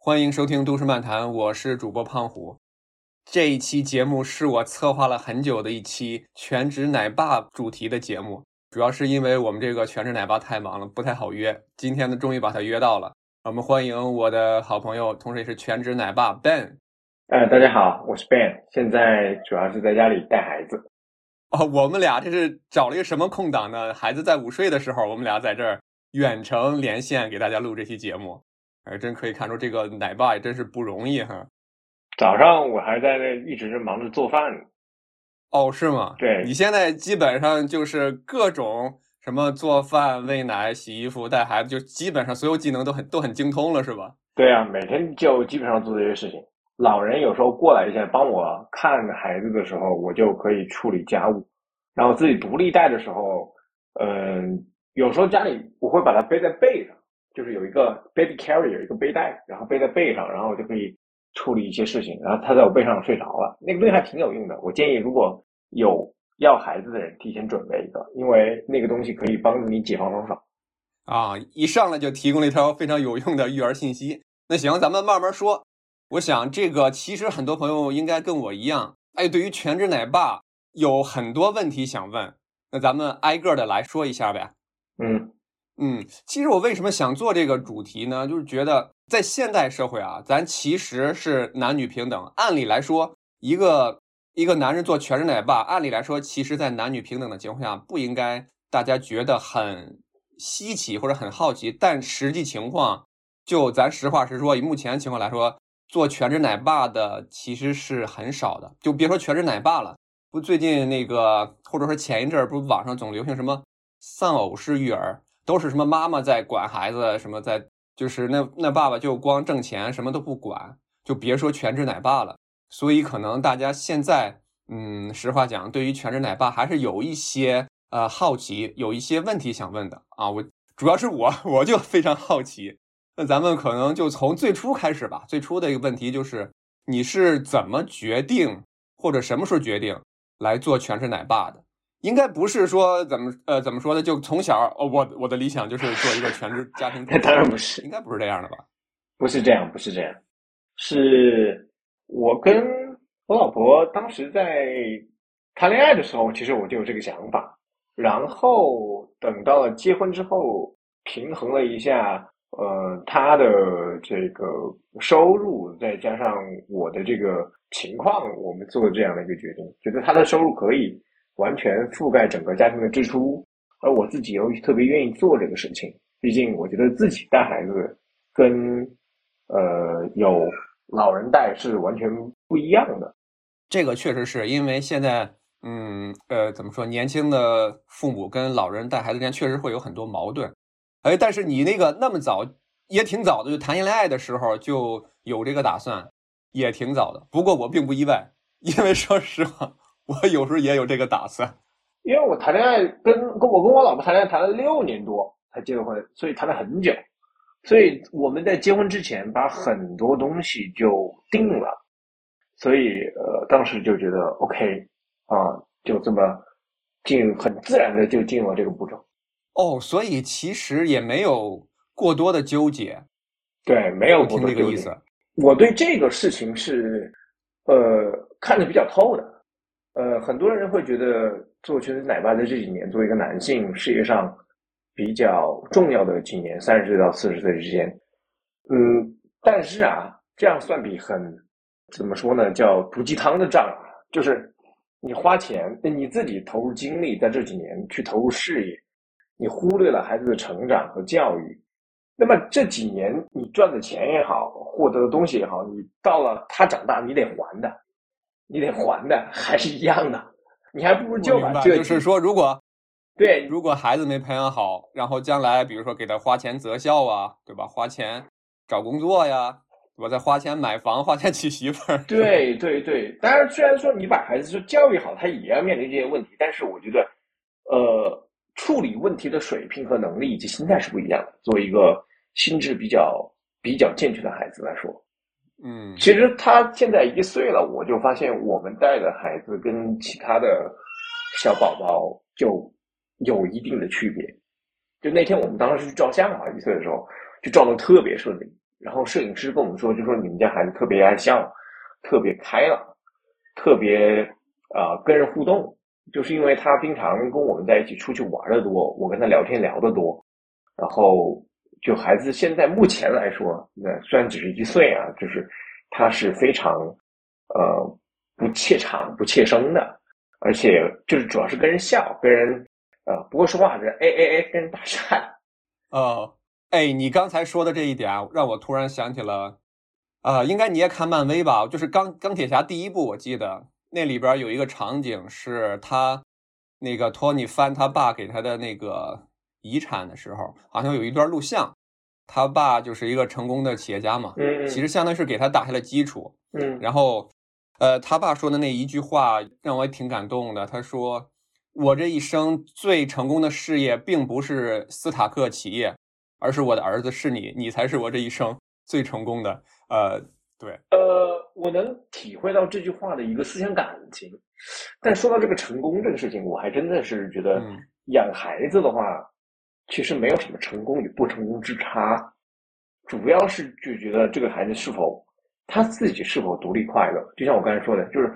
欢迎收听《都市漫谈》，我是主播胖虎。这一期节目是我策划了很久的一期全职奶爸主题的节目，主要是因为我们这个全职奶爸太忙了，不太好约。今天呢，终于把他约到了。我们欢迎我的好朋友，同时也是全职奶爸 Ben。呃，大家好，我是 Ben，现在主要是在家里带孩子。哦，我们俩这是找了一个什么空档呢？孩子在午睡的时候，我们俩在这儿远程连线给大家录这期节目。哎，真可以看出这个奶爸也真是不容易哈。早上我还在那一直是忙着做饭。哦，是吗？对，你现在基本上就是各种什么做饭、喂奶、洗衣服、带孩子，就基本上所有技能都很都很精通了，是吧？对啊，每天就基本上做这些事情。老人有时候过来一下帮我看孩子的时候，我就可以处理家务。然后自己独立带的时候，嗯，有时候家里我会把它背在背上，就是有一个 baby carrier 一个背带，然后背在背上，然后我就可以。处理一些事情，然后他在我背上睡着了，那个东西还挺有用的。我建议如果有要孩子的人，提前准备一个，因为那个东西可以帮助你解放双手。啊，一上来就提供了一条非常有用的育儿信息。那行，咱们慢慢说。我想这个其实很多朋友应该跟我一样，哎，对于全职奶爸有很多问题想问。那咱们挨个的来说一下呗。嗯嗯，其实我为什么想做这个主题呢？就是觉得。在现代社会啊，咱其实是男女平等。按理来说，一个一个男人做全职奶爸，按理来说，其实，在男女平等的情况下，不应该大家觉得很稀奇或者很好奇。但实际情况，就咱实话实说，以目前情况来说，做全职奶爸的其实是很少的。就别说全职奶爸了，不，最近那个，或者说前一阵儿，不网上总流行什么丧偶式育儿，都是什么妈妈在管孩子，什么在。就是那那爸爸就光挣钱，什么都不管，就别说全职奶爸了。所以可能大家现在，嗯，实话讲，对于全职奶爸还是有一些呃好奇，有一些问题想问的啊。我主要是我 我就非常好奇。那咱们可能就从最初开始吧。最初的一个问题就是，你是怎么决定，或者什么时候决定来做全职奶爸的？应该不是说怎么呃怎么说呢？就从小哦，我我的理想就是做一个全职家庭。那 当然不是，应该不是这样的吧？不是这样，不是这样。是我跟我老婆当时在谈恋爱的时候，其实我就有这个想法。然后等到了结婚之后，平衡了一下，呃，她的这个收入再加上我的这个情况，我们做了这样的一个决定，觉得她的收入可以。完全覆盖整个家庭的支出，而我自己又特别愿意做这个事情。毕竟我觉得自己带孩子跟呃有老人带是完全不一样的。这个确实是因为现在，嗯呃，怎么说，年轻的父母跟老人带孩子之间确实会有很多矛盾。哎，但是你那个那么早也挺早的，就谈恋爱的时候就有这个打算，也挺早的。不过我并不意外，因为说实话。我有时候也有这个打算，因为我谈恋爱跟跟我跟我老婆谈恋爱谈了六年多才结的婚，所以谈了很久，所以我们在结婚之前把很多东西就定了，所以呃当时就觉得 OK 啊，就这么进很自然的就进了这个步骤。哦，所以其实也没有过多的纠结，对，没有听这个意思。我对这个事情是呃看得比较透的。呃，很多人会觉得做全职奶爸的这几年，作为一个男性，事业上比较重要的几年，三十岁到四十岁之间，嗯，但是啊，这样算笔很怎么说呢？叫毒鸡汤的账，就是你花钱，你自己投入精力在这几年去投入事业，你忽略了孩子的成长和教育，那么这几年你赚的钱也好，获得的东西也好，你到了他长大，你得还的。你得还的还是一样的，你还不如就把这就是说，如果对，如果孩子没培养好，然后将来比如说给他花钱择校啊，对吧？花钱找工作呀，我再花钱买房、花钱娶媳妇儿。对 对对，当然，虽然说你把孩子说教育好，他也要面临这些问题，但是我觉得，呃，处理问题的水平和能力以及心态是不一样的。作为一个心智比较比较健全的孩子来说。嗯，其实他现在一岁了，我就发现我们带的孩子跟其他的小宝宝就有一定的区别。就那天我们当时去照相嘛，一岁的时候就照的特别顺利，然后摄影师跟我们说，就说你们家孩子特别爱笑，特别开朗，特别啊跟人互动，就是因为他经常跟我们在一起出去玩的多，我跟他聊天聊的多，然后就孩子现在目前来说，那虽然只是一岁啊，就是他是非常呃不怯场、不怯生的，而且就是主要是跟人笑，跟人呃不会说话，就是哎哎哎跟人搭讪。呃，哎，你刚才说的这一点，让我突然想起了，啊，应该你也看漫威吧？就是钢钢铁侠第一部，我记得那里边有一个场景是他那个托尼翻他爸给他的那个遗产的时候，好像有一段录像，他爸就是一个成功的企业家嘛，嗯其实相当于是给他打下了基础。嗯然后，呃，他爸说的那一句话让我也挺感动的。他说：“我这一生最成功的事业，并不是斯塔克企业，而是我的儿子，是你，你才是我这一生最成功的。”呃，对，呃，我能体会到这句话的一个思想感情，但说到这个成功这个事情，我还真的是觉得嗯养孩子的话，其实没有什么成功与不成功之差，主要是就觉得这个孩子是否他自己是否独立快乐，就像我刚才说的，就是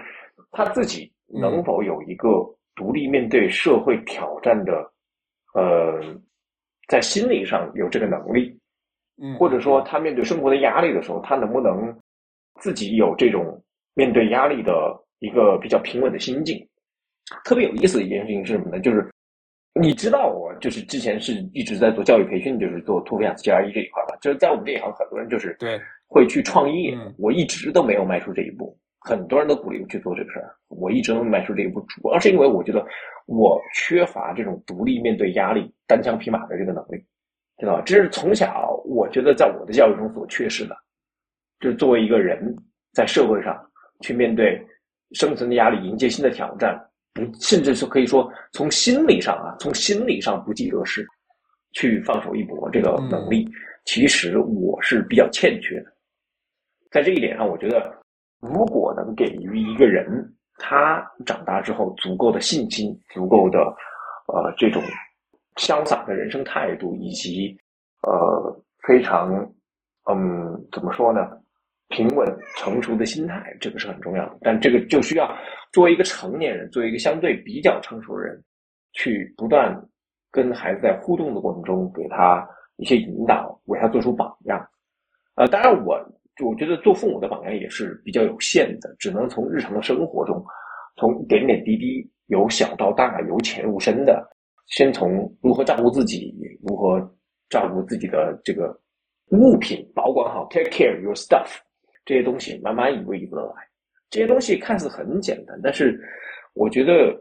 他自己能否有一个独立面对社会挑战的，呃，在心理上有这个能力，嗯，或者说他面对生活的压力的时候，他能不能自己有这种面对压力的一个比较平稳的心境？特别有意思的一件事情是什么呢？就是你知道我就是之前是一直在做教育培训，就是做托福雅思 GRE 这一块吧。就是在我们这一行，很多人就是对会去创业，嗯我一直都没有迈出这一步。很多人都鼓励我去做这个事儿，我一直都没迈出这一步，主要是因为我觉得我缺乏这种独立面对压力、单枪匹马的这个能力，知道吧？这是从小我觉得在我的教育中所缺失的，就是作为一个人在社会上去面对生存的压力，迎接新的挑战，不，甚至是可以说从心理上啊，从心理上不计得失，去放手一搏这个能力，其实我是比较欠缺的。在这一点上，我觉得如果能给予一个人他长大之后足够的信心、足够的呃这种潇洒的人生态度，以及呃非常嗯怎么说呢，平稳成熟的心态，这个是很重要的。但这个就需要作为一个成年人，作为一个相对比较成熟的人，去不断跟孩子在互动的过程中，给他一些引导，为他做出榜样。呃，当然我，我觉得做父母的榜样也是比较有限的，只能从日常的生活中，从点点滴滴，由小到大，由浅入深的，先从如何照顾自己，如何照顾自己的这个物品，保管好，take care your stuff，这些东西慢慢一步一步的来。这些东西看似很简单，但是我觉得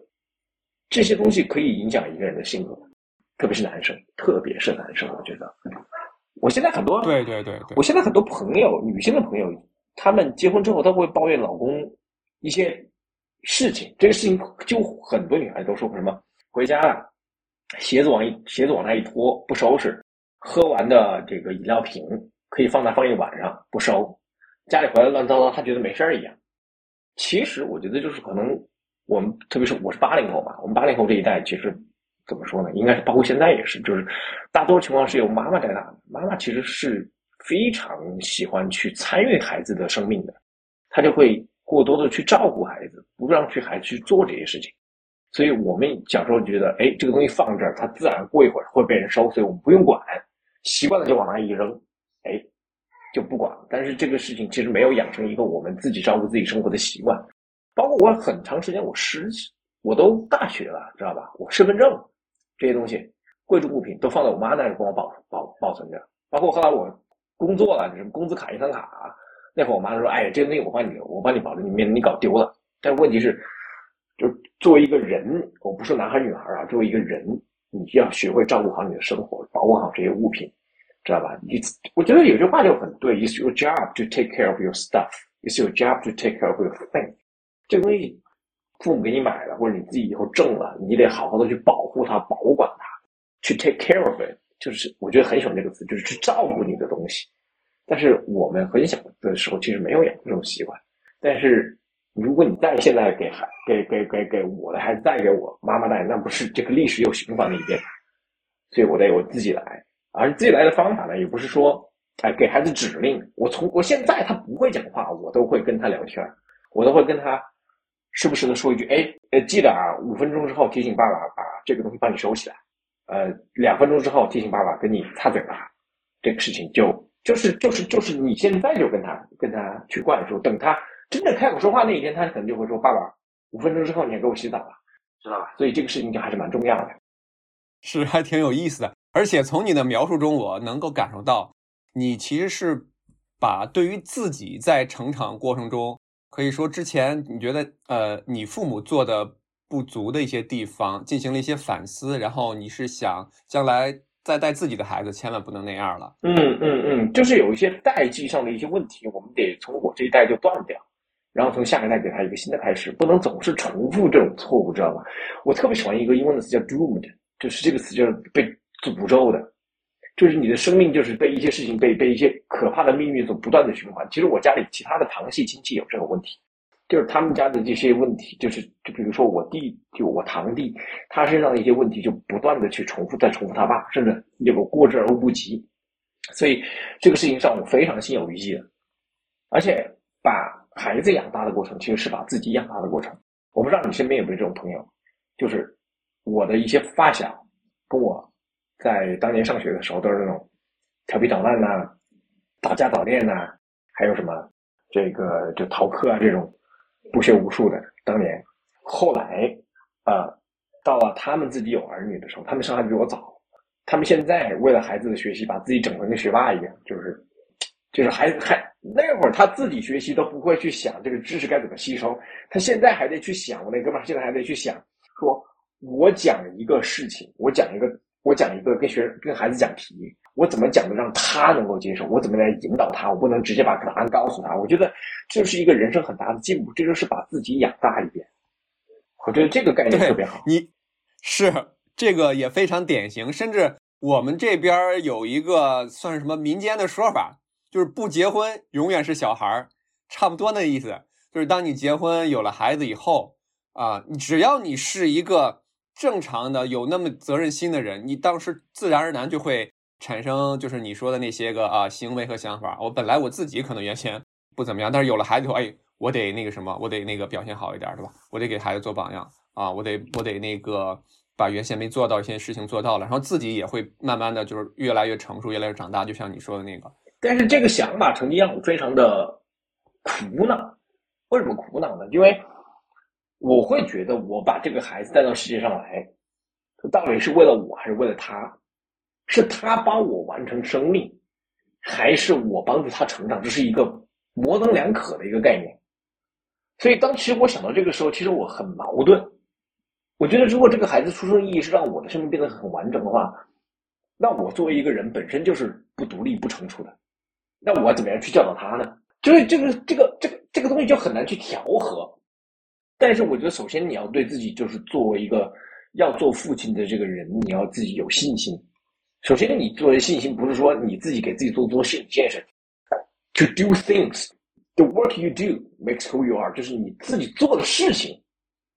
这些东西可以影响一个人的性格，特别是男生，特别是男生，我觉得。我现在很多对对对对我，现在很多朋友，女性的朋友，她们结婚之后，她会抱怨老公一些事情。这个事情就很多女孩都说什么，回家了，鞋子往一鞋子往那一拖，不收拾，喝完的这个饮料瓶可以放那放一晚上不收，家里回来乱糟糟，她觉得没事儿一样。其实我觉得就是可能我们，特别是我是八零后吧，我们八零后这一代其实怎么说呢？应该是包括现在也是，就是大多数情况是由妈妈带大的。妈妈其实是非常喜欢去参与孩子的生命的，她就会过多的去照顾孩子，不让去孩子去做这些事情。所以我们小时候觉得，哎，这个东西放这儿，它自然过一会儿会被人收，所以我们不用管，习惯了就往那一扔，就不管了。但是这个事情其实没有养成一个我们自己照顾自己生活的习惯。包括我很长时间，我十我都大学了，知道吧？我身份证这些东西，贵重物品都放在我妈那里帮我保保保存着。包括后来我工作了，什么工资卡、银行卡，那会儿我妈说：“哎呀，这个东西我帮你，我帮你保着，你免得你搞丢了。”但问题是，就作为一个人，我不是男孩女孩啊，作为一个人，你要学会照顾好你的生活，保管好这些物品，知道吧？你我觉得有句话就很对：“It's your job to take care of your stuff. It's your job to take care of your thing.” 这东西，父母给你买了，或者你自己以后挣了，你得好好的去保护它、保管它，去 take care of it。就是我觉得很喜欢这个词，就是去照顾你的东西。但是我们很小的时候其实没有养成这种习惯。但是如果你再现在给孩给给给给我的孩子再给我妈妈带，那不是这个历史又循环了一遍。所以我得我自己来，而自己来的方法呢，也不是说哎，给孩子指令。我从我现在他不会讲话，我都会跟他聊天我都会跟他时不时的说一句，哎，呃，记得啊，五分钟之后提醒爸爸把这个东西帮你收起来，呃，两分钟之后提醒爸爸跟你擦嘴巴，这个事情就就是就是就是你现在就跟他跟他去灌输，等他真的开口说话那一天，他可能就会说，爸爸，五分钟之后你要给我洗澡了，知道吧？所以这个事情就还是蛮重要的。是，还挺有意思的。而且从你的描述中，我能够感受到，你其实是把对于自己在成长过程中，可以说之前你觉得呃你父母做的不足的一些地方进行了一些反思，然后你是想将来再带自己的孩子，千万不能那样了。嗯嗯嗯，就是有一些代际上的一些问题，我们得从我这一代就断掉，然后从下一代给他一个新的开始，不能总是重复这种错误，知道吧？我特别喜欢一个英文的词叫 doomed。就是这个词，就是被诅咒的，就是你的生命就是被一些事情被被一些可怕的命运所不断的循环。其实我家里其他的堂系亲戚有这个问题，就是他们家的这些问题，就是就比如说我弟，就我堂弟，他身上的一些问题就不断的去重复，再重复他爸，甚至有过之而无不及。所以这个事情让我非常心有余悸的。而且把孩子养大的过程，其实是把自己养大的过程。我不知道你身边有没有这种朋友，就是。我的一些发小，跟我在当年上学的时候都是那种调皮捣蛋呐、打架早恋呐，还有什么这个就逃课啊这种不学无术的。当年后来啊，到了他们自己有儿女的时候，他们生孩子比我早，他们现在为了孩子的学习，把自己整成跟学霸一样，就是就是还还那会儿他自己学习都不会去想这个知识该怎么吸收，他现在还得去想。我那哥们儿现在还得去想说。我讲一个事情，我讲一个，我讲一个跟学跟孩子讲题，我怎么讲的让他能够接受？我怎么来引导他？我不能直接把答案告诉他。我觉得这是一个人生很大的进步，这就是把自己养大一点。我觉得这个概念特别好。你是这个也非常典型，甚至我们这边有一个算是什么民间的说法，就是不结婚永远是小孩儿，差不多那意思。就是当你结婚有了孩子以后啊，只要你是一个。正常的有那么责任心的人，你当时自然而然就会产生，就是你说的那些个啊行为和想法。我本来我自己可能原先不怎么样，但是有了孩子以后，哎，我得那个什么，我得那个表现好一点，对吧？我得给孩子做榜样啊，我得我得那个把原先没做到一些事情做到了，然后自己也会慢慢的就是越来越成熟，越来越长大。就像你说的那个，但是这个想法曾经让我非常的苦恼。为什么苦恼呢？因为。我会觉得，我把这个孩子带到世界上来，到底是为了我还是为了他？是他帮我完成生命，还是我帮助他成长？这是一个模棱两可的一个概念。所以，当其实我想到这个时候，其实我很矛盾。我觉得，如果这个孩子出生意义是让我的生命变得很完整的话，那我作为一个人本身就是不独立、不成熟的。那我怎么样去教导他呢？就是这个、这个、这个、这个东西就很难去调和。但是我觉得，首先你要对自己，就是作为一个要做父亲的这个人，你要自己有信心。首先，你作为信心，不是说你自己给自己做做事建设。To do things, the work you do makes who you are，就是你自己做的事情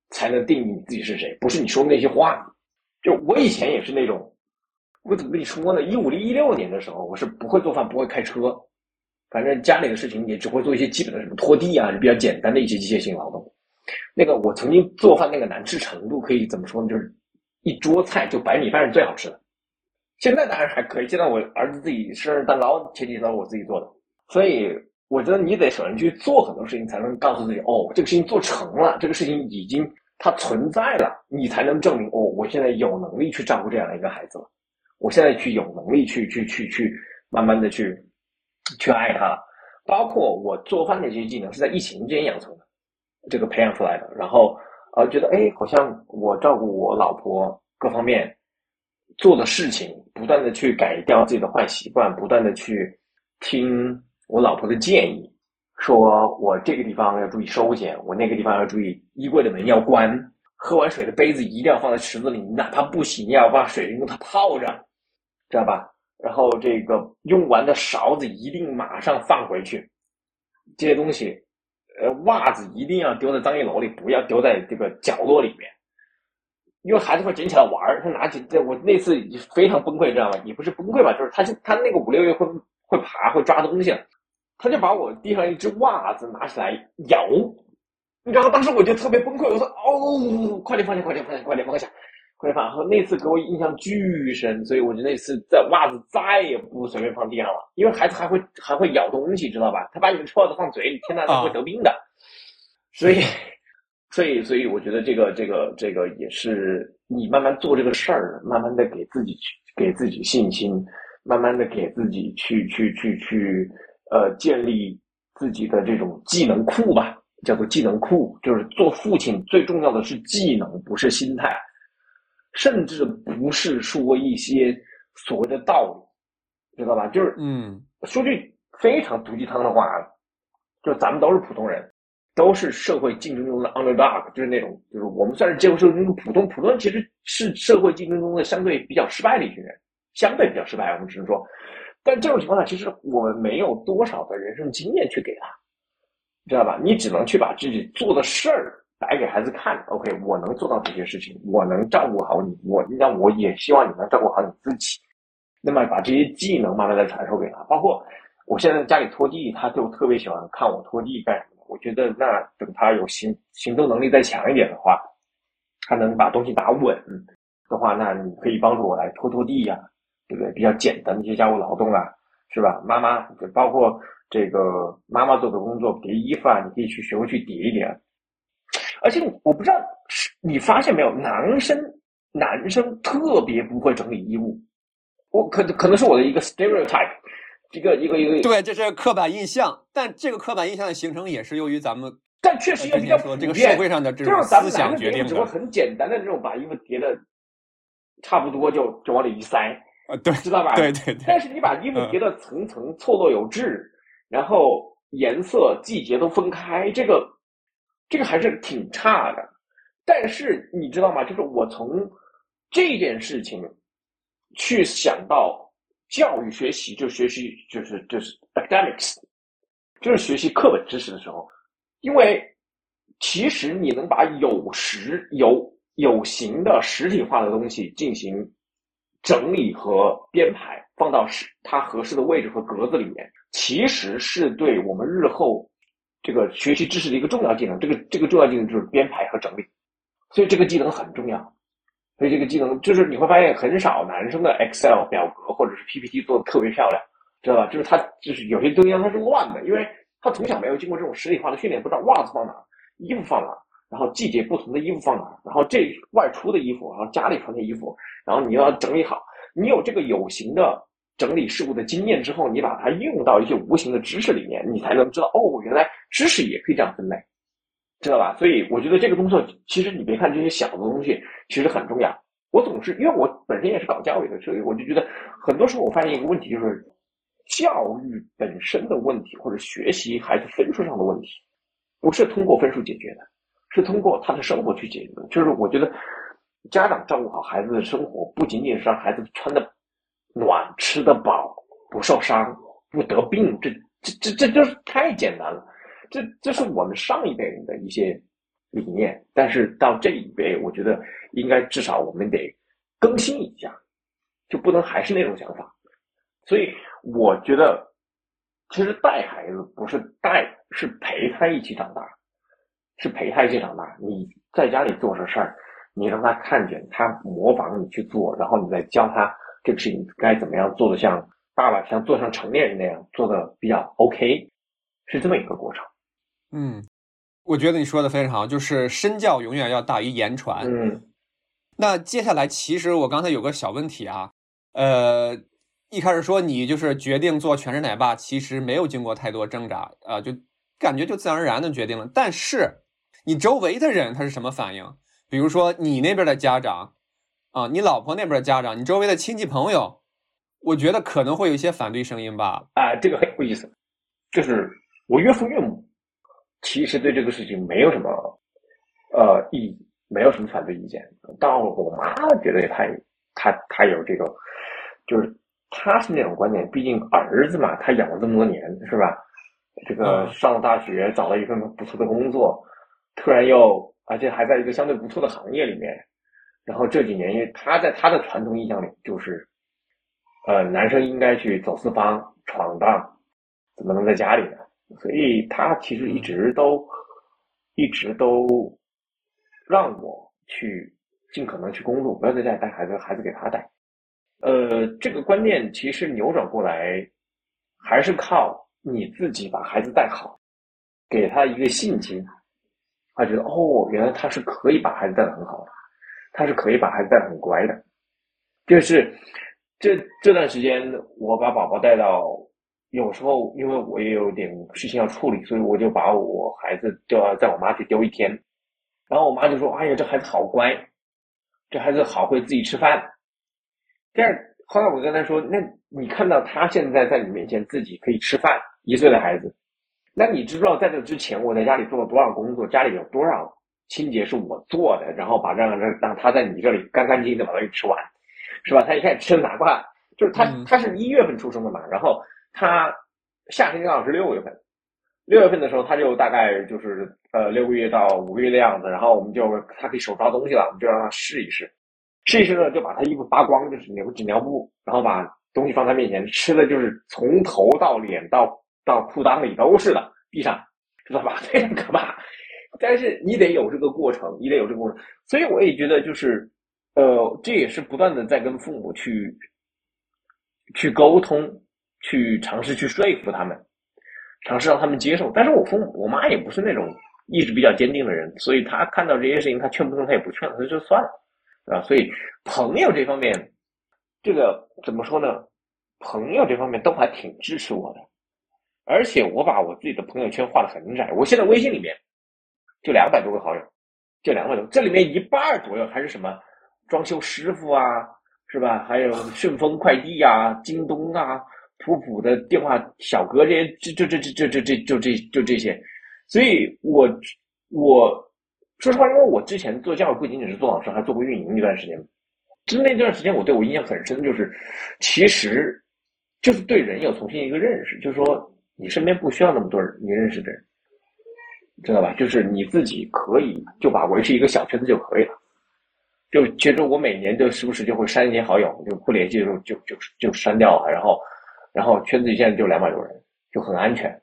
才能定义你自己是谁，不是你说的那些话。就我以前也是那种，我怎么跟你说呢？一五一六年的时候，我是不会做饭，不会开车，反正家里的事情也只会做一些基本的什么拖地啊，比较简单的一些机械性劳动。那个我曾经做饭那个难吃程度可以怎么说呢？就是一桌菜就白米饭是最好吃的。现在当然还可以，现在我儿子自己生日蛋糕前几天我自己做的。所以我觉得你得首先去做很多事情，才能告诉自己哦，这个事情做成了，这个事情已经它存在了，你才能证明哦，我现在有能力去照顾这样一个孩子了。我现在去有能力去去去去慢慢的去去爱他了。包括我做饭的这些技能是在疫情之间养成。这个培养出来的，然后呃，觉得哎，好像我照顾我老婆各方面做的事情，不断的去改掉自己的坏习惯，不断的去听我老婆的建议，说我这个地方要注意收捡，我那个地方要注意衣柜的门要关，喝完水的杯子一定要放在池子里，哪怕不洗，你也要把水用它泡着，知道吧？然后这个用完的勺子一定马上放回去，这些东西。呃，袜子一定要丢在脏衣篓里，不要丢在这个角落里面，因为孩子会捡起来玩儿。他拿起，我那次非常崩溃，知道吗？也不是崩溃吧，就是他就他那个五六月会会爬，会抓东西，他就把我地上一只袜子拿起来咬，你知道，当时我就特别崩溃，我说哦，快点放下，快点放下，快点放下。会放，和那次给我印象巨深，所以我就那次在袜子再也不随便放地上了，因为孩子还会还会咬东西，知道吧？他把你的袜子放嘴里，天呐，他会得病的。所以，所以，所以，我觉得这个这个这个也是你慢慢做这个事儿，慢慢的给自己去给自己信心，慢慢的给自己去去去去呃建立自己的这种技能库吧，叫做技能库，就是做父亲最重要的是技能，不是心态。甚至不是说一些所谓的道理，知道吧？就是嗯，说句非常毒鸡汤的话，就咱们都是普通人，都是社会竞争中的 underdog，就是那种，就是我们算是社会中的普通普通人，其实是社会竞争中的相对比较失败的一群人，相对比较失败，我们只能说。但这种情况下，其实我们没有多少的人生经验去给他，知道吧？你只能去把自己做的事儿。摆给孩子看，OK，我能做到这些事情，我能照顾好你，我那我也希望你能照顾好你自己。那么把这些技能慢慢的传授给他，包括我现在家里拖地，他就特别喜欢看我拖地干什么。我觉得那等他有行行动能力再强一点的话，他能把东西打稳的话，那你可以帮助我来拖拖地呀，对不对？比较简单的一些家务劳动啊，是吧？妈妈包括这个妈妈做的工作，叠衣服啊，你可以去学会去叠一叠。而且我不知道是你发现没有，男生男生特别不会整理衣物，我可可能是我的一个 stereotype，一个一个一个对，这是刻板印象。但这个刻板印象的形成也是由于咱们，但确实也比较说这个社会上的这种思想决定的。很简单的这种把衣服叠的差不多就就往里一塞啊，对，知道吧？对对对。但是你把衣服叠的层层错落有致，然后颜色季节都分开，这个。这个还是挺差的，但是你知道吗？就是我从这件事情去想到教育学习，就学习就是就是 academics，就是学习课本知识的时候，因为其实你能把有实有有形的实体化的东西进行整理和编排，放到它合适的位置和格子里面，其实是对我们日后。这个学习知识的一个重要技能，这个这个重要技能就是编排和整理，所以这个技能很重要。所以这个技能就是你会发现很少男生的 Excel 表格或者是 PPT 做的特别漂亮，知道吧？就是他就是有些东西它是乱的，因为他从小没有经过这种实体化的训练，不知道袜子放哪，衣服放哪，然后季节不同的衣服放哪，然后这外出的衣服，然后家里穿的衣服，然后你要整理好，你有这个有形的。整理事物的经验之后，你把它用到一些无形的知识里面，你才能知道哦，原来知识也可以这样分类，知道吧？所以我觉得这个工作其实你别看这些小的东西，其实很重要。我总是因为我本身也是搞教育的，所以我就觉得很多时候我发现一个问题，就是教育本身的问题或者学习孩子分数上的问题，不是通过分数解决的，是通过他的生活去解决的。就是我觉得家长照顾好孩子的生活，不仅仅是让孩子穿的。暖吃得饱，不受伤，不得病，这这这这就是太简单了。这这是我们上一辈人的一些理念，但是到这一辈，我觉得应该至少我们得更新一下，就不能还是那种想法。所以我觉得，其实带孩子不是带，是陪他一起长大，是陪他一起长大。你在家里做这事儿，你让他看见，他模仿你去做，然后你再教他。这个事情该怎么样做的像爸爸像做像成年人那样做的比较 OK，是这么一个过程。嗯，我觉得你说的非常好，就是身教永远要大于言传。嗯，那接下来其实我刚才有个小问题啊，呃，一开始说你就是决定做全职奶爸，其实没有经过太多挣扎啊，就感觉就自然而然的决定了。但是你周围的人他是什么反应？比如说你那边的家长。啊，你老婆那边的家长，你周围的亲戚朋友，我觉得可能会有一些反对声音吧。啊，这个很有意思，就是我岳父岳母，其实对这个事情没有什么，呃，意，没有什么反对意见。到我妈觉得他，他他有这种，就是她是那种观点，毕竟儿子嘛，他养了这么多年，是吧？这个上了大学，找了一份不错的工作，突然又，而且还在一个相对不错的行业里面。然后这几年，因为他在他的传统印象里，就是呃，男生应该去走四方闯荡，怎么能在家里呢？所以他其实一直都一直都让我去尽可能去工作，不要在家带孩子，孩子给他带。呃，这个观念其实扭转过来，还是靠你自己把孩子带好，给他一个信心，他觉得哦，原来他是可以把孩子带的很好的，他是可以把孩子带的很乖的。就是这这段时间，我把宝宝带到，有时候因为我也有点事情要处理，所以我就把我孩子就要在我妈去丢一天，然后我妈就说：“哎呀，这孩子好乖，这孩子好会自己吃饭。”但是后来我跟他说：“那你看到他现在在你面前自己可以吃饭，一岁的孩子，那你知不知道在这之前我在家里做了多少工作？家里有多少清洁是我做的？然后把让让让他在你这里干干净净的把它给吃完。”是吧？他一开始吃的哪块？就是他，他是一月份出生的嘛，然后他夏天刚好是六月份，六月份的时候他就大概就是呃六个月到五个月的样子，然后我们就他可以手抓东西了，我们就让他试一试，试一试呢就把他衣服扒光，就是那个纸尿布，然后把东西放他面前吃的就是从头到脸到到裤裆里都是的，地上知道吧？非常可怕，但是你得有这个过程，你得有这个过程，所以我也觉得就是。呃，这也是不断的在跟父母去去沟通，去尝试去说服他们，尝试让他们接受。但是我父母，我妈也不是那种意志比较坚定的人，所以她看到这些事情，她劝不动，她也不劝了，她就算了，啊。所以朋友这方面，这个怎么说呢？朋友这方面都还挺支持我的，而且我把我自己的朋友圈画的很窄，我现在微信里面就两百多个好友，就两百多，这里面一半左右还是什么？装修师傅啊，是吧？还有 顺丰快递啊、京东啊、普普的电话小哥这些，就就这这这这这就这就这些。所以，我我说实话，因为我之前做教育不仅仅是做老师，还做过运营一段时间。就那段时间，我对我印象很深，就是其实就是对人有重新一个认识，就是说你身边不需要那么多人你认识的人，知道吧？就是你自己可以就把维持一个小圈子就可以了。就其实我每年就时不时就会删一些好友，就不联系的时候就就就删掉了，然后然后圈子里现在就两百多人，就很安全。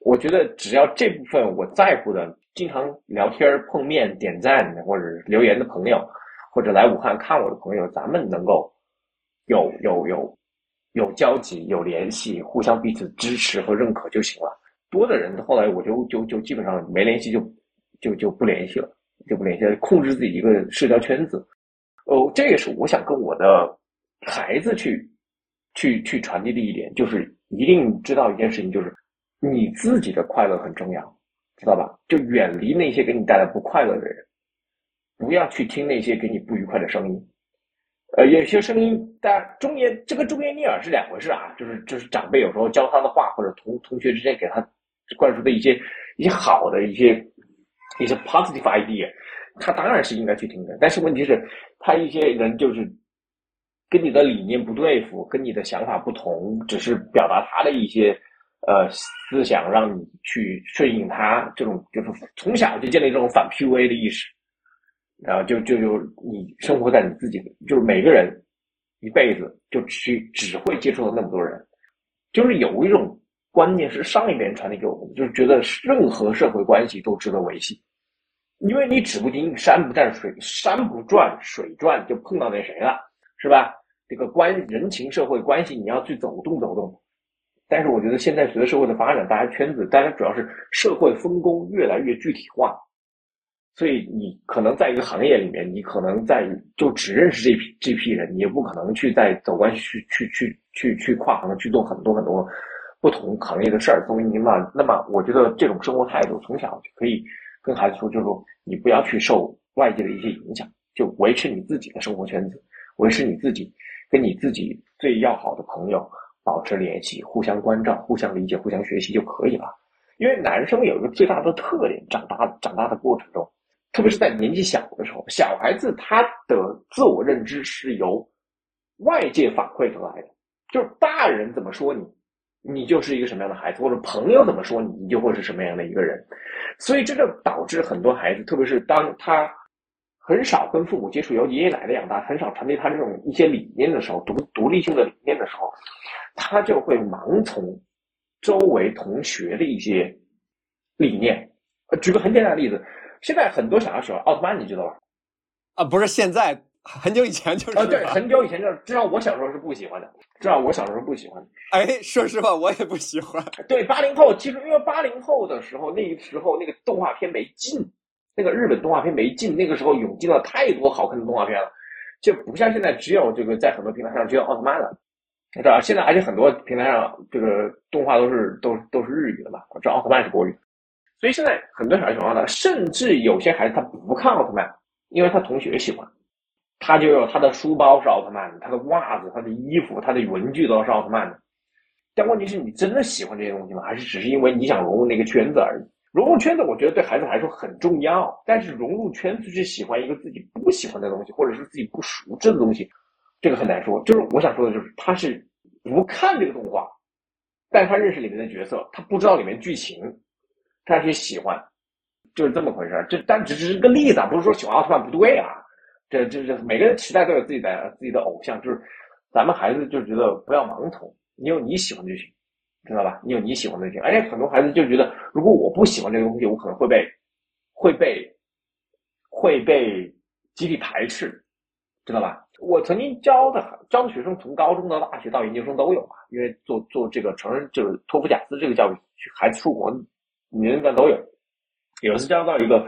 我觉得只要这部分我在乎的、经常聊天、碰面、点赞或者留言的朋友，或者来武汉看我的朋友，咱们能够有有有有交集、有联系，互相彼此支持和认可就行了。多的人后来我就就就基本上没联系，就就就不联系了。就不联系了，控制自己一个社交圈子。哦，这也是我想跟我的孩子去去去传递的一点，就是一定知道一件事情，就是你自己的快乐很重要，知道吧？就远离那些给你带来不快乐的人，不要去听那些给你不愉快的声音。呃，有些声音，大家忠言，这个忠言逆耳是两回事啊。就是就是长辈有时候教他的话，或者同同学之间给他灌输的一些一些好的一些。一些 positive idea，他当然是应该去听的，但是问题是，他一些人就是跟你的理念不对付，跟你的想法不同，只是表达他的一些呃思想，让你去顺应他，这种就是从小就建立这种反 PUA 的意识，然后就就就你生活在你自己，就是每个人一辈子就去只会接触到那么多人，就是有一种观念是上一辈人传递给我们，就是觉得任何社会关系都值得维系。因为你指不定山不转水山不转水转就碰到那谁了，是吧？这个关人情社会关系你要去走动走动。但是我觉得现在随着社会的发展，大家圈子，大家主要是社会分工越来越具体化，所以你可能在一个行业里面，你可能在就只认识这批这批人，你也不可能去再走关系去去去去去跨行去做很多很多不同行业的事儿。作为你嘛，那么我觉得这种生活态度从小就可以。跟孩子说，就是说，你不要去受外界的一些影响，就维持你自己的生活圈子，维持你自己跟你自己最要好的朋友保持联系，互相关照、互相理解、互相学习就可以了。因为男生有一个最大的特点，长大长大的过程中，特别是在年纪小的时候，小孩子他的自我认知是由外界反馈出来的，就是大人怎么说你。你就是一个什么样的孩子，或者朋友怎么说你，你就会是什么样的一个人。所以这就导致很多孩子，特别是当他很少跟父母接触，由爷爷奶奶养大，很少传递他这种一些理念的时候，独独立性的理念的时候，他就会盲从周围同学的一些理念。举个很简单的例子，现在很多小孩喜欢奥特曼，你知道吧？啊，不是现在。很久以前就是啊，对，很久以前就至少我小时候是不喜欢的，至少我小时候不喜欢。哎，说实话，我也不喜欢。对，八零后其实因为八零后的时候，那时候那个动画片没进，那个日本动画片没进，那个时候涌进了太多好看的动画片了，就不像现在只有这个在很多平台上只有奥特曼了，知道吧？现在而且很多平台上这个动画都是都都是日语的嘛，这奥特曼是国语，所以现在很多小孩喜欢奥特曼，甚至有些孩子他不看奥特曼，因为他同学喜欢。他就有他的书包是奥特曼的，他的袜子、他的衣服、他的文具都是奥特曼的。但问题是你真的喜欢这些东西吗？还是只是因为你想融入那个圈子而已？融入圈子，我觉得对孩子来说很重要。但是融入圈子去喜欢一个自己不喜欢的东西，或者是自己不熟知的东西，这个很难说。就是我想说的就是，他是不看这个动画，但他认识里面的角色，他不知道里面剧情，他去喜欢，就是这么回事儿这但只是个例子啊，不是说喜欢奥特曼不对啊。这这这，每个人期待都有自己的自己的偶像，就是咱们孩子就觉得不要盲从，你有你喜欢就行，知道吧？你有你喜欢的就行。而且很多孩子就觉得，如果我不喜欢这个东西，我可能会被会被会被集体排斥，知道吧？我曾经教的教的学生，从高中到大学到研究生都有嘛，因为做做这个成人就是托福贾斯这个教育，孩子出国，年龄段都有。有一次教到一个。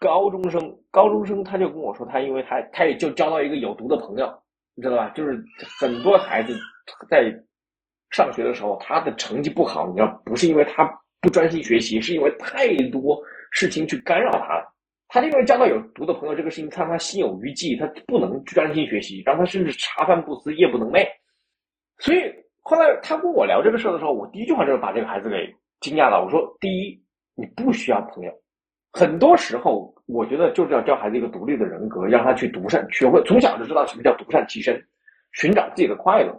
高中生，高中生他就跟我说，他因为他他也就交到一个有毒的朋友，你知道吧？就是很多孩子在上学的时候，他的成绩不好，你知道，不是因为他不专心学习，是因为太多事情去干扰他了。他因为交到有毒的朋友，这个事情他他心有余悸，他不能专心学习，让他甚至茶饭不思，夜不能寐。所以后来他跟我聊这个事儿的时候，我第一句话就是把这个孩子给惊讶了。我说：第一，你不需要朋友。很多时候，我觉得就是要教孩子一个独立的人格，让他去独善，学会从小就知道什么叫独善其身，寻找自己的快乐，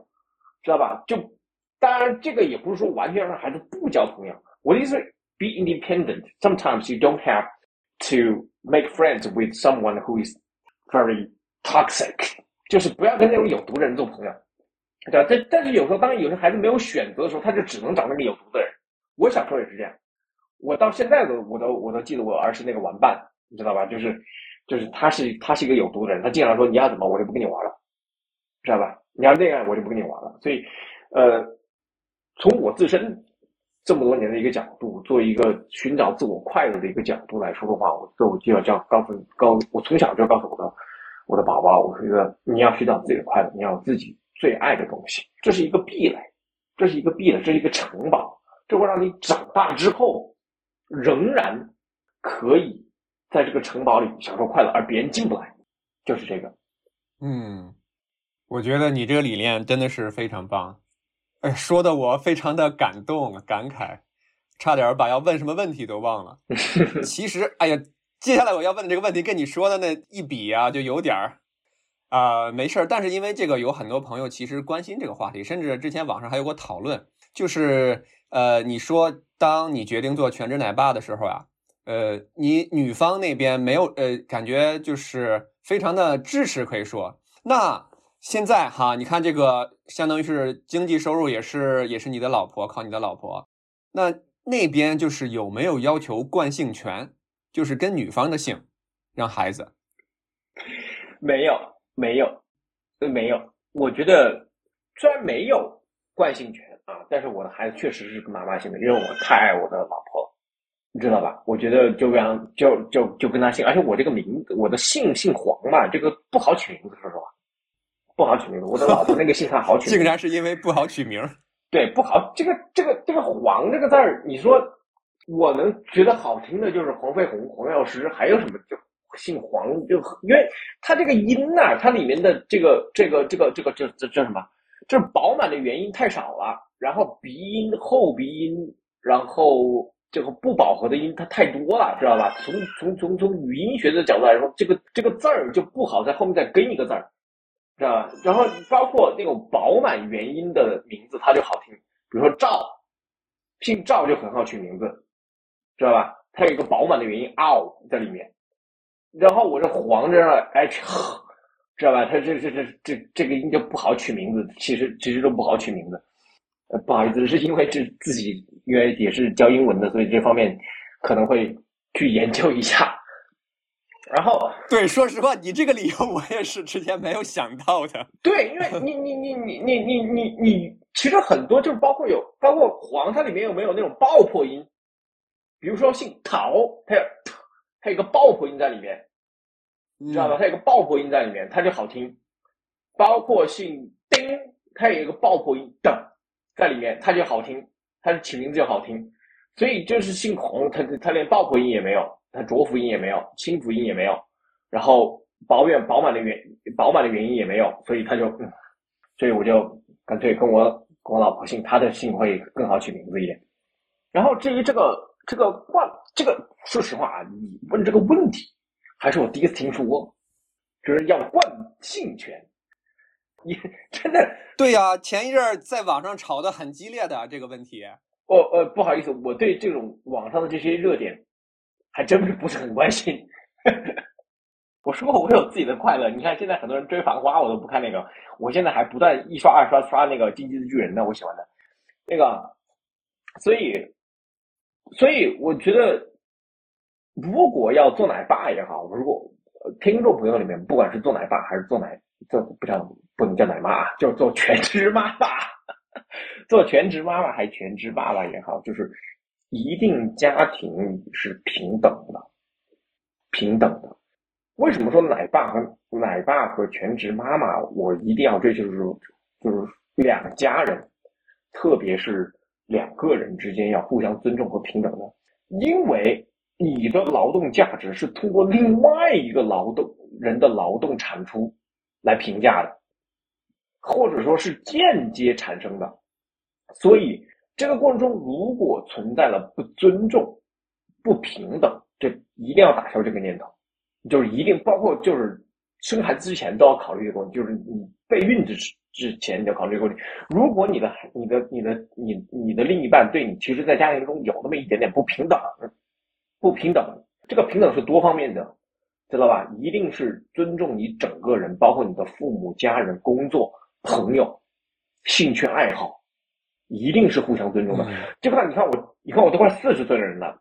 知道吧？就当然，这个也不是说完全让孩子不交朋友。我的意思是，be independent. Sometimes you don't have to make friends with someone who is very toxic. 就是不要跟那种有毒的人做朋友，对吧？但但是有时候，当有些孩子没有选择的时候，他就只能找那个有毒的人。我小时候也是这样。我到现在都，我都，我都记得我儿时那个玩伴，你知道吧？就是，就是他是，他是一个有毒的人。他经常说你要怎么，我就不跟你玩了，知道吧？你要这样，我就不跟你玩了。所以，呃，从我自身这么多年的一个角度，做一个寻找自我快乐的一个角度来说的话，我就就要教告诉告，我从小就告诉我的我的宝宝，我说个你要寻找自己的快乐，你要自己最爱的东西，这是一个壁垒，这是一个壁垒，这是一个城堡，这会让你长大之后。仍然可以在这个城堡里享受快乐，而别人进不来，就是这个。嗯，我觉得你这个理念真的是非常棒，哎，说的我非常的感动感慨，差点把要问什么问题都忘了。其实，哎呀，接下来我要问的这个问题跟你说的那一比啊，就有点儿啊，没事儿。但是因为这个有很多朋友其实关心这个话题，甚至之前网上还有过讨论，就是呃，你说。当你决定做全职奶爸的时候啊，呃，你女方那边没有呃，感觉就是非常的支持，可以说。那现在哈，你看这个，相当于是经济收入也是也是你的老婆靠你的老婆，那那边就是有没有要求惯性权，就是跟女方的姓，让孩子？没有，没有，没有。我觉得虽然没有惯性权。啊！但是我的孩子确实是跟妈妈姓的，因为我太爱我的老婆，你知道吧？我觉得就让就就就跟他姓，而且我这个名字，我的姓姓黄嘛，这个不好取名字，说实话，不好取名字。我的老婆那个姓还好取，竟然是因为不好取名？对，不好。这个这个这个黄这个字儿，你说我能觉得好听的就是黄飞鸿、黄药师，还有什么就姓黄？就因为它这个音呐，它里面的这个这个这个这个这这叫什么？就是饱满的原因太少了。然后鼻音、后鼻音，然后这个不饱和的音它太多了，知道吧？从从从从语音学的角度来说，这个这个字儿就不好在后面再跟一个字儿，知道吧？然后包括那种饱满元音的名字，它就好听，比如说赵，姓赵就很好取名字，知道吧？它有一个饱满的元音 ao 在里面，然后我这黄着哎，知道吧？他这这这这这个音就不好取名字，其实其实都不好取名字。呃，不好意思，是因为这自己因为也是教英文的，所以这方面可能会去研究一下。然后，对，说实话，你这个理由我也是之前没有想到的。对，因为你你你你你你你你，其实很多就是包括有包括黄，它里面有没有那种爆破音？比如说姓陶，它有它有一个爆破音在里面，你知道吧？它有个爆破音在里面，它就好听。包括姓丁，它有一个爆破音的在里面，它就好听，它的起名字就好听。所以就是姓洪，它它连爆破音也没有。它浊辅音也没有，清辅音也没有，然后饱远饱满的元饱满的元音也没有，所以他就，所以我就干脆跟我跟我老婆姓，她的姓会更好取名字一点。然后至于这个这个冠，这个说实话啊，你问这个问题，还是我第一次听说，就是要冠姓权。你真的对呀，前一阵在网上吵得很激烈的这个问题。哦呃，不好意思，我对这种网上的这些热点。还真是不是很关心。我说我有自己的快乐。你看现在很多人追《繁花》，我都不看那个。我现在还不断一刷二刷刷那个《进击的巨人》呢，我喜欢的。那个，所以，所以我觉得，如果要做奶爸也好，如果听众朋友里面不管是做奶爸还是做奶做不叫不能叫奶妈，就做全职妈妈，做全职妈妈还全职爸爸也好，就是。一定家庭是平等的，平等的。为什么说奶爸和奶爸和全职妈妈，我一定要追求就是就是两家人，特别是两个人之间要互相尊重和平等的。因为你的劳动价值是通过另外一个劳动人的劳动产出来评价的，或者说是间接产生的，所以。这个过程中，如果存在了不尊重、不平等，这一定要打消这个念头。就是一定包括就是生孩子之前都要考虑这个问题，就是你备孕之之前你要考虑这个问题。如果你的、你的、你的、你、你的另一半对你，其实，在家庭中有那么一点点不平等，不平等，这个平等是多方面的，知道吧？一定是尊重你整个人，包括你的父母、家人、工作、朋友、兴趣爱好。一定是互相尊重的。就看你看我，你看我都快四十岁的人了，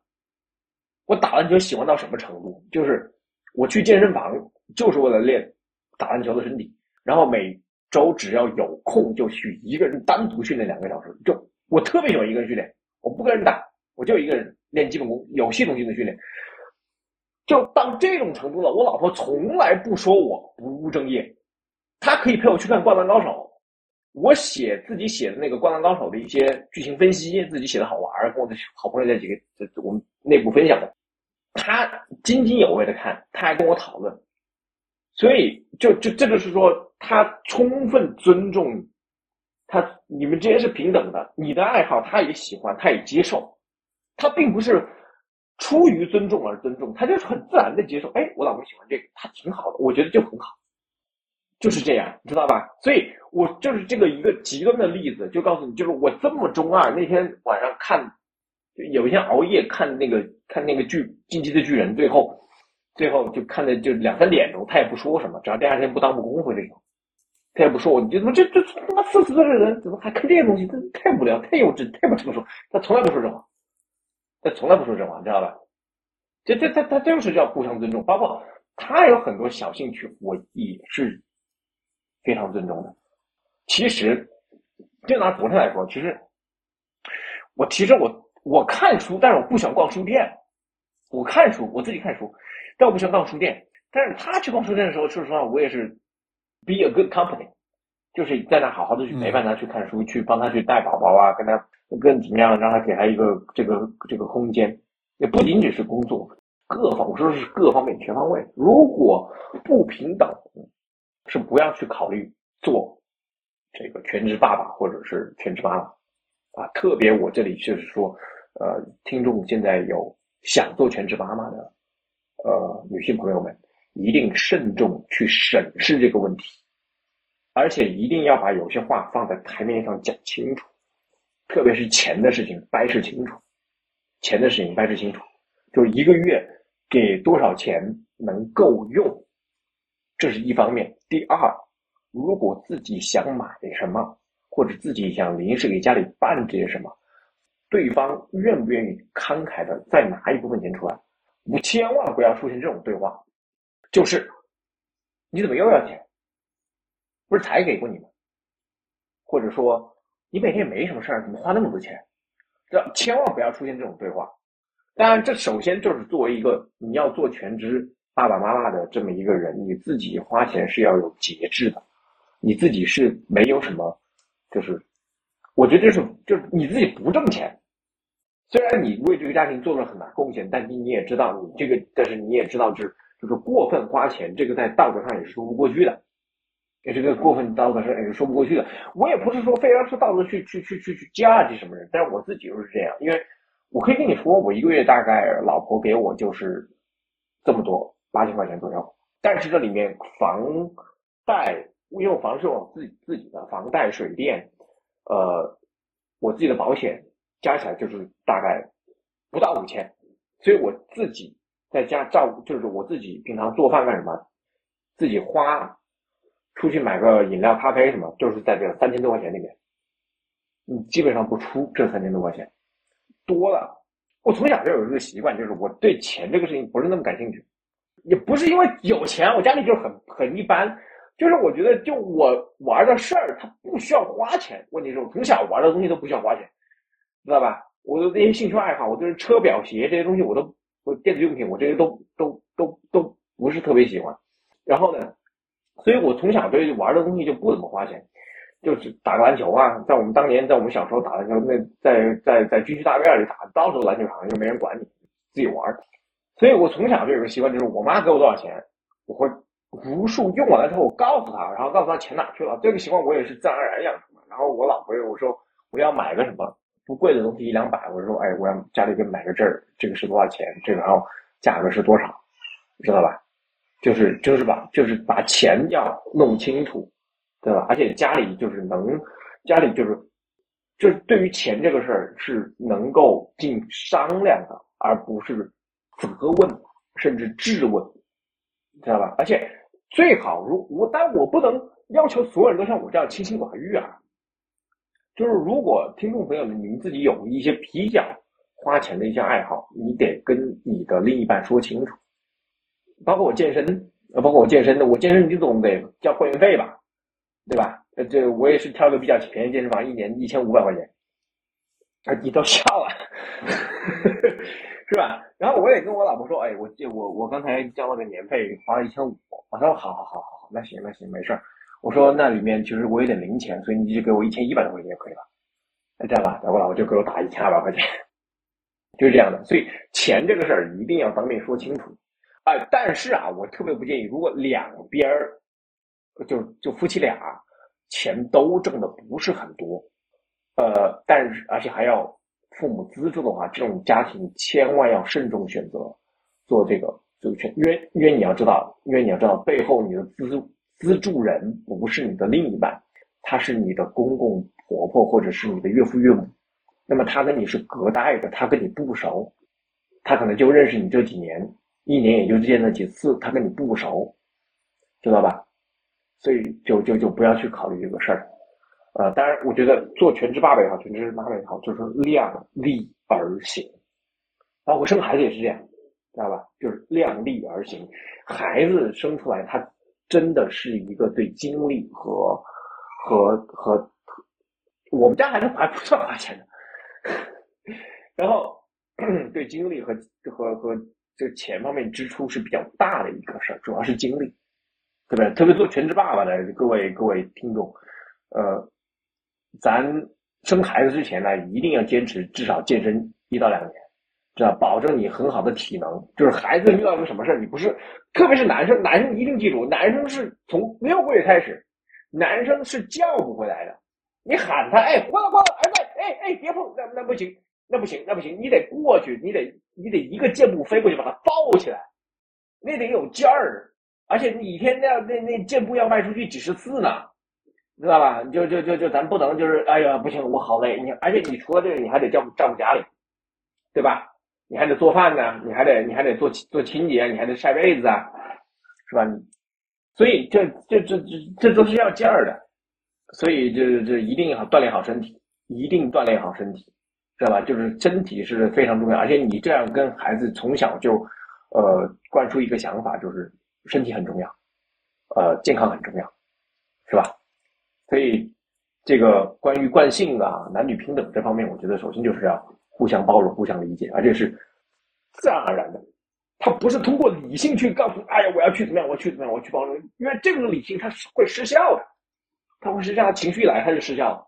我打篮球喜欢到什么程度？就是我去健身房就是为了练打篮球的身体，然后每周只要有空就去一个人单独训练两个小时。就我特别喜欢一个人训练，我不跟人打，我就一个人练基本功，有系统性的训练。就到这种程度了，我老婆从来不说我不务正业，她可以陪我去看《灌篮高手》。我写自己写的那个《灌篮高手》的一些剧情分析，自己写的好玩跟我的好朋友在几个我们内部分享的，他津津有味的看，他还跟我讨论，所以就就这就是说，他充分尊重他，你们之间是平等的，你的爱好他也喜欢，他也接受，他并不是出于尊重而尊重，他就是很自然的接受。哎，我老公喜欢这个，他挺好的，我觉得就很好。就是这样，你知道吧？所以我就是这个一个极端的例子，就告诉你，就是我这么中二。那天晚上看，有一天熬夜看那个看那个剧《进击的巨人》，最后最后就看的就两三点钟，他也不说什么，只要第二天不当不工回来以后，他也不说我，你怎么这这他妈四十岁的人怎么还看这些东西？这太无聊，太幼稚，太不成熟。他从来不说这话，他从来不说这话，你知道吧？这这他他就是叫互相尊重，包括他有很多小兴趣，我也是。非常尊重的。其实，就拿昨天来说，其实我其实我我看书，但是我不喜欢逛书店。我看书，我自己看书，但我不喜欢逛书店。但是他去逛书店的时候，说实话，我也是 be a good company，就是在那好好的去陪伴他去看书，去帮他去带宝宝啊，跟他跟怎么样，让他给他一个这个这个空间。也不仅仅是工作，各方我说的是各方面全方位。如果不平等。是不要去考虑做这个全职爸爸或者是全职妈妈啊！特别我这里就是说，呃，听众现在有想做全职妈妈的呃女性朋友们，一定慎重去审视这个问题，而且一定要把有些话放在台面上讲清楚，特别是钱的事情掰扯清楚，钱的事情掰扯清楚，就一个月给多少钱能够用，这是一方面。第二，如果自己想买什么，或者自己想临时给家里办这些什么，对方愿不愿意慷慨的再拿一部分钱出来？你千万不要出现这种对话，就是你怎么又要钱？不是才给过你吗？或者说你每天也没什么事儿，怎么花那么多钱？这千万不要出现这种对话。当然，这首先就是作为一个你要做全职爸爸妈妈的这么一个人，你自己花钱是要有节制的。你自己是没有什么，就是我觉得这是就是你自己不挣钱，虽然你为这个家庭做了很大贡献，但你你也知道你这个，但是你也知道就是就是过分花钱，这个在道德上也是说不过去的。这个过分道德是也是说不过去的。我也不是说非要说道德去去去去去架这什么人，但是我自己就是这样，因为我可以跟你说，我一个月大概老婆给我就是这么多八千块钱左右，但是这里面房贷，因为我房是我自己自己的房贷、水电，呃，我自己的保险加起来就是大概不到五千，所以我自己在家照顾，就是我自己平常做饭干什么，自己花。出去买个饮料、咖啡什么，就是在这三千多块钱里面，你基本上不出这三千多块钱，多了。我从小就有一个习惯，就是我对钱这个事情不是那么感兴趣，也不是因为有钱，我家里就很很一般，就是我觉得就我玩的事儿，它不需要花钱。问题是我从小玩的东西都不需要花钱，知道吧？我的那些兴趣爱好，我就是车表鞋这些东西，我都我电子用品，我这些都都都都不是特别喜欢。然后呢？所以我从小对玩的东西就不怎么花钱，就是打个篮球啊，在我们当年，在我们小时候打篮球，那在在在军区大院里打，到处篮球场又没人管你，自己玩。所以我从小就有个习惯，就是我妈给我多少钱，我会无数用完了之后，我告诉她，然后告诉她钱哪去了。这个习惯我也是自然而然养成的。然后我老婆我说我要买个什么不贵的东西一两百，我说哎我要家里给买个这儿，这个是多少钱？这个然后价格是多少？知道吧？就是就是把就是把钱要弄清楚，对吧？而且家里就是能，家里就是就是对于钱这个事儿是能够进商量的，而不是责问甚至质问，知道吧？而且最好如我，但我不能要求所有人都像我这样清心寡欲啊。就是如果听众朋友们你们自己有一些比较花钱的一些爱好，你得跟你的另一半说清楚。包括我健身，包括我健身的，我健身你总得交会员费吧，对吧？呃，这我也是挑个比较便宜健身房，一年一千五百块钱，啊，你都笑了，是吧？然后我也跟我老婆说，哎，我我我刚才交了个年费，花了一千五，我说好好好好好，那行那行没事儿，我说那里面其实我有点零钱，所以你就给我一千一百多块钱就可以了，那这样吧，然后我老婆就给我打一千二百块钱，就是这样的，所以钱这个事儿一定要当面说清楚。哎，但是啊，我特别不建议，如果两边儿就就夫妻俩钱都挣的不是很多，呃，但是而且还要父母资助的话，这种家庭千万要慎重选择做这个这个权，因为因为你要知道，因为你要知道背后你的资资助人不是你的另一半，他是你的公公婆婆或者是你的岳父岳母，那么他跟你是隔代的，他跟你不熟，他可能就认识你这几年。一年也就见那几次，他跟你不熟，知道吧？所以就就就不要去考虑这个事儿。呃，当然，我觉得做全职爸爸也好，全职妈妈也好，就是量力而行。包括生孩子也是这样，知道吧？就是量力而行。孩子生出来，他真的是一个对精力和和和我们家孩子还不算花钱的，然后 对精力和和和。这个钱方面支出是比较大的一个事儿，主要是精力，对不对？特别做全职爸爸的各位各位听众，呃，咱生孩子之前呢，一定要坚持至少健身一到两年，知道？保证你很好的体能。就是孩子遇到个什么事儿，你不是，特别是男生，男生一定记住，男生是从六个月开始，男生是叫不回来的。你喊他，哎，过来过来，儿子，哎哎，别碰，那那不行。那不行，那不行，你得过去，你得你得一个箭步飞过去把它抱起来，那得有劲儿，而且你一天那那那箭步要迈出去几十次呢，知道吧？就就就就咱不能就是哎呀不行，我好累，你而且你除了这个你还得照顾照顾家里，对吧？你还得做饭呢，你还得你还得做做清洁，你还得晒被子啊，是吧？所以这这这这这都是要劲儿的，所以就就一定要锻炼好身体，一定锻炼好身体，知道吧？就是身体是非常重要，而且你这样跟孩子从小就呃灌输一个想法，就是身体很重要，呃，健康很重要，是吧？所以这个关于惯性啊、男女平等这方面，我觉得首先就是要。互相包容，互相理解，而且是自然而然的。他不是通过理性去告诉，哎呀，我要去怎么样，我去怎么样，我去包容。因为这种理性它是会失效的，它会失效，情绪来它就失效了。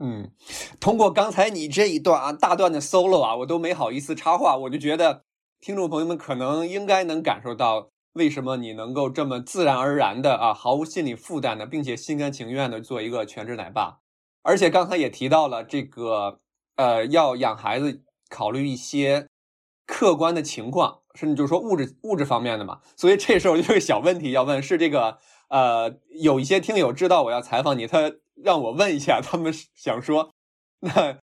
嗯，通过刚才你这一段啊，大段的 solo 啊，我都没好意思插话，我就觉得听众朋友们可能应该能感受到，为什么你能够这么自然而然的啊，毫无心理负担的，并且心甘情愿的做一个全职奶爸。而且刚才也提到了这个。呃，要养孩子，考虑一些客观的情况，甚至就是说物质物质方面的嘛。所以这时候就有个小问题要问，是这个呃，有一些听友知道我要采访你，他让我问一下，他们想说，那